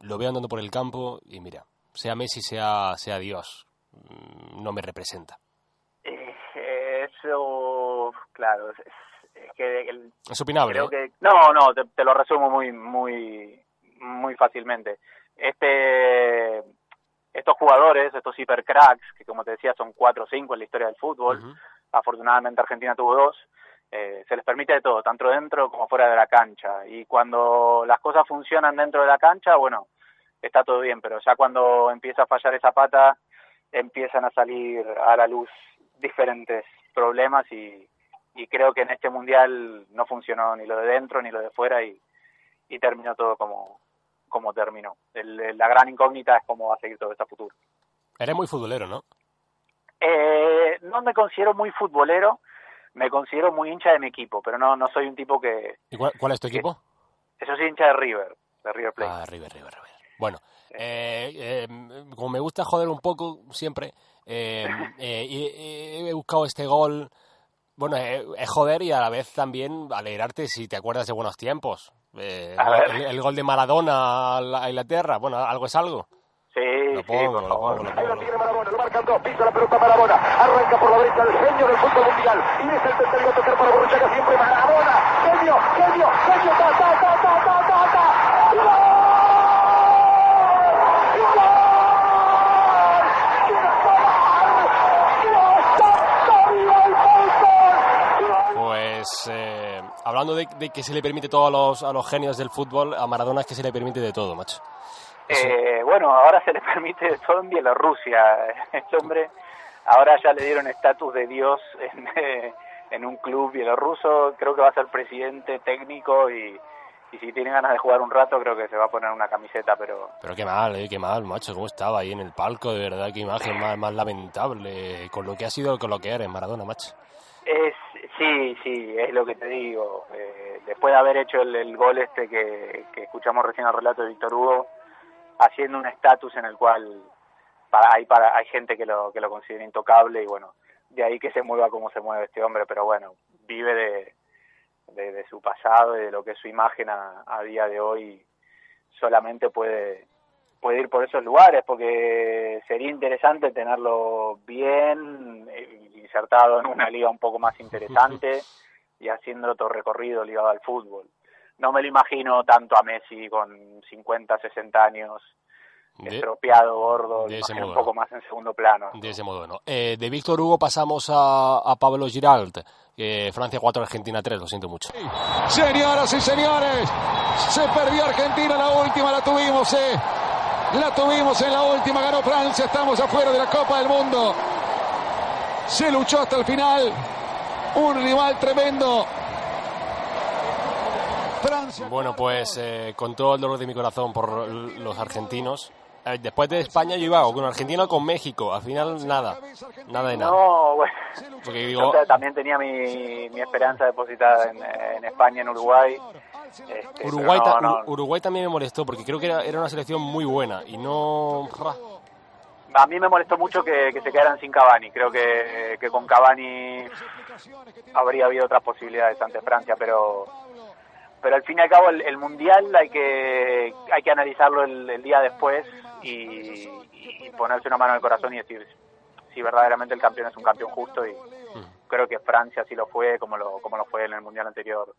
lo veo andando por el campo y mira, sea Messi, sea, sea Dios, mm, no me representa. Eh, eso, claro, es, que... es opinable. ¿eh? no, no, te, lo resumo muy, muy, muy fácilmente. Este, estos jugadores, estos hipercracks, que como te decía son cuatro o cinco en la historia del fútbol, afortunadamente Argentina tuvo dos, eh, se les permite de todo, tanto dentro como fuera de la cancha. Y cuando las cosas funcionan dentro de la cancha, bueno, está todo bien, pero ya cuando empieza a fallar esa pata, empiezan a salir a la luz diferentes problemas y, creo que en este mundial no funcionó ni lo de dentro ni lo de fuera y, terminó todo como, como terminó. la gran incógnita es cómo va a seguir todo este futuro. Eres muy futbolero, ¿no? Eh, no me considero muy futbolero, me considero muy hincha de mi equipo, pero no, no soy un tipo que... cuál, es tu equipo? Eso sí, hincha de River, de River Plate. Ah, River, River, River. Bueno, eh, eh, como me gusta joder un poco siempre, eh, he buscado este gol, bueno, es joder y a la vez también alegrarte si te acuerdas de buenos tiempos. El, el, gol de Maradona a Inglaterra, bueno, algo es algo. Sí, Lo pongo, por lo favor. pongo, lo Ahí la tiene Marabona, lo marcan dos, pisa la pelota Marabona, arranca por la derecha el genio del fútbol mundial, y es el tercero a tocar para Borruchaga siempre Marabona, genio, genio. Pues eh, hablando de, de que se le permite todo a los, a los genios del fútbol, a Maradona es que se le permite de todo, macho. Eh, bueno, ahora se le permite todo en Bielorrusia. Este hombre ahora ya le dieron estatus de Dios en, eh, en un club bielorruso. Creo que va a ser presidente técnico y, y si tiene ganas de jugar un rato creo que se va a poner una camiseta, pero Pero qué mal, eh, qué mal, macho, cómo estaba ahí en el palco, de verdad, qué imagen más, más lamentable, con lo que ha sido, con lo que eres, Maradona, macho. es sí, sí, es lo que te digo. Eh, después de haber hecho el, gol este que, escuchamos recién el relato de Víctor Hugo, haciendo un estatus en el cual para, hay para hay gente que lo que lo considera intocable y bueno, de ahí que se mueva como se mueve este hombre, pero bueno, vive de, de, su pasado y de lo que es su imagen a día de hoy, solamente puede puede ir por esos lugares porque sería interesante tenerlo bien eh, insertado en una liga un poco más interesante y haciendo otro recorrido ligado al fútbol. No me lo imagino tanto a Messi con 50, 60 años, De, estropeado, gordo, de ese imagino un modo, poco más en segundo plano. de ese modo, ¿no? Eh, de Víctor Hugo pasamos a, a Pablo Giralt, que Francia 4, Argentina 3, lo siento mucho. Señoras y señores, se perdió Argentina la última, la tuvimos, eh. La tuvimos en la última, ganó Francia, estamos afuera de la Copa del Mundo. Se luchó hasta el final. Un rival tremendo. Francia. Bueno, pues eh, con todo el dolor de mi corazón por los argentinos, eh, después de España yo iba con Argentina o con México, al final nada, nada de nada. No, bueno, Porque digo, también tenía mi, mi esperanza depositada en, en España, en Uruguay. Este, Uruguay, no, no. Uruguay también me molestó porque creo que era, era una selección muy buena y no... A mí me molestó mucho que, que se quedaran sin Cavani. Creo que, que con Cavani habría habido otras posibilidades ante Francia, pero pero al fin y al cabo el, el mundial hay que hay que analizarlo el, el día después y, y ponerse una mano en el corazón y decir si verdaderamente el campeón es un campeón justo y creo que Francia sí lo fue como lo como lo fue en el mundial anterior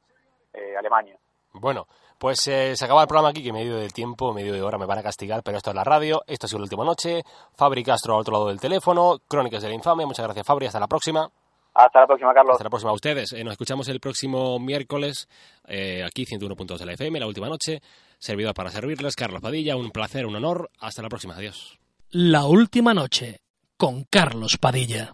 eh, Alemania. Bueno, pues eh, se acaba el programa aquí, que medio de tiempo, medio de hora me van a castigar, pero esto es la radio, esto ha sido la última noche, Fabri Castro al otro lado del teléfono, Crónicas de la Infamia, muchas gracias Fabri, hasta la próxima. Hasta la próxima, Carlos. Hasta la próxima a ustedes. Eh, nos escuchamos el próximo miércoles, eh, aquí 101.2 de la FM, la última noche. Servidor para servirles, Carlos Padilla. Un placer, un honor. Hasta la próxima. Adiós. La última noche con Carlos Padilla.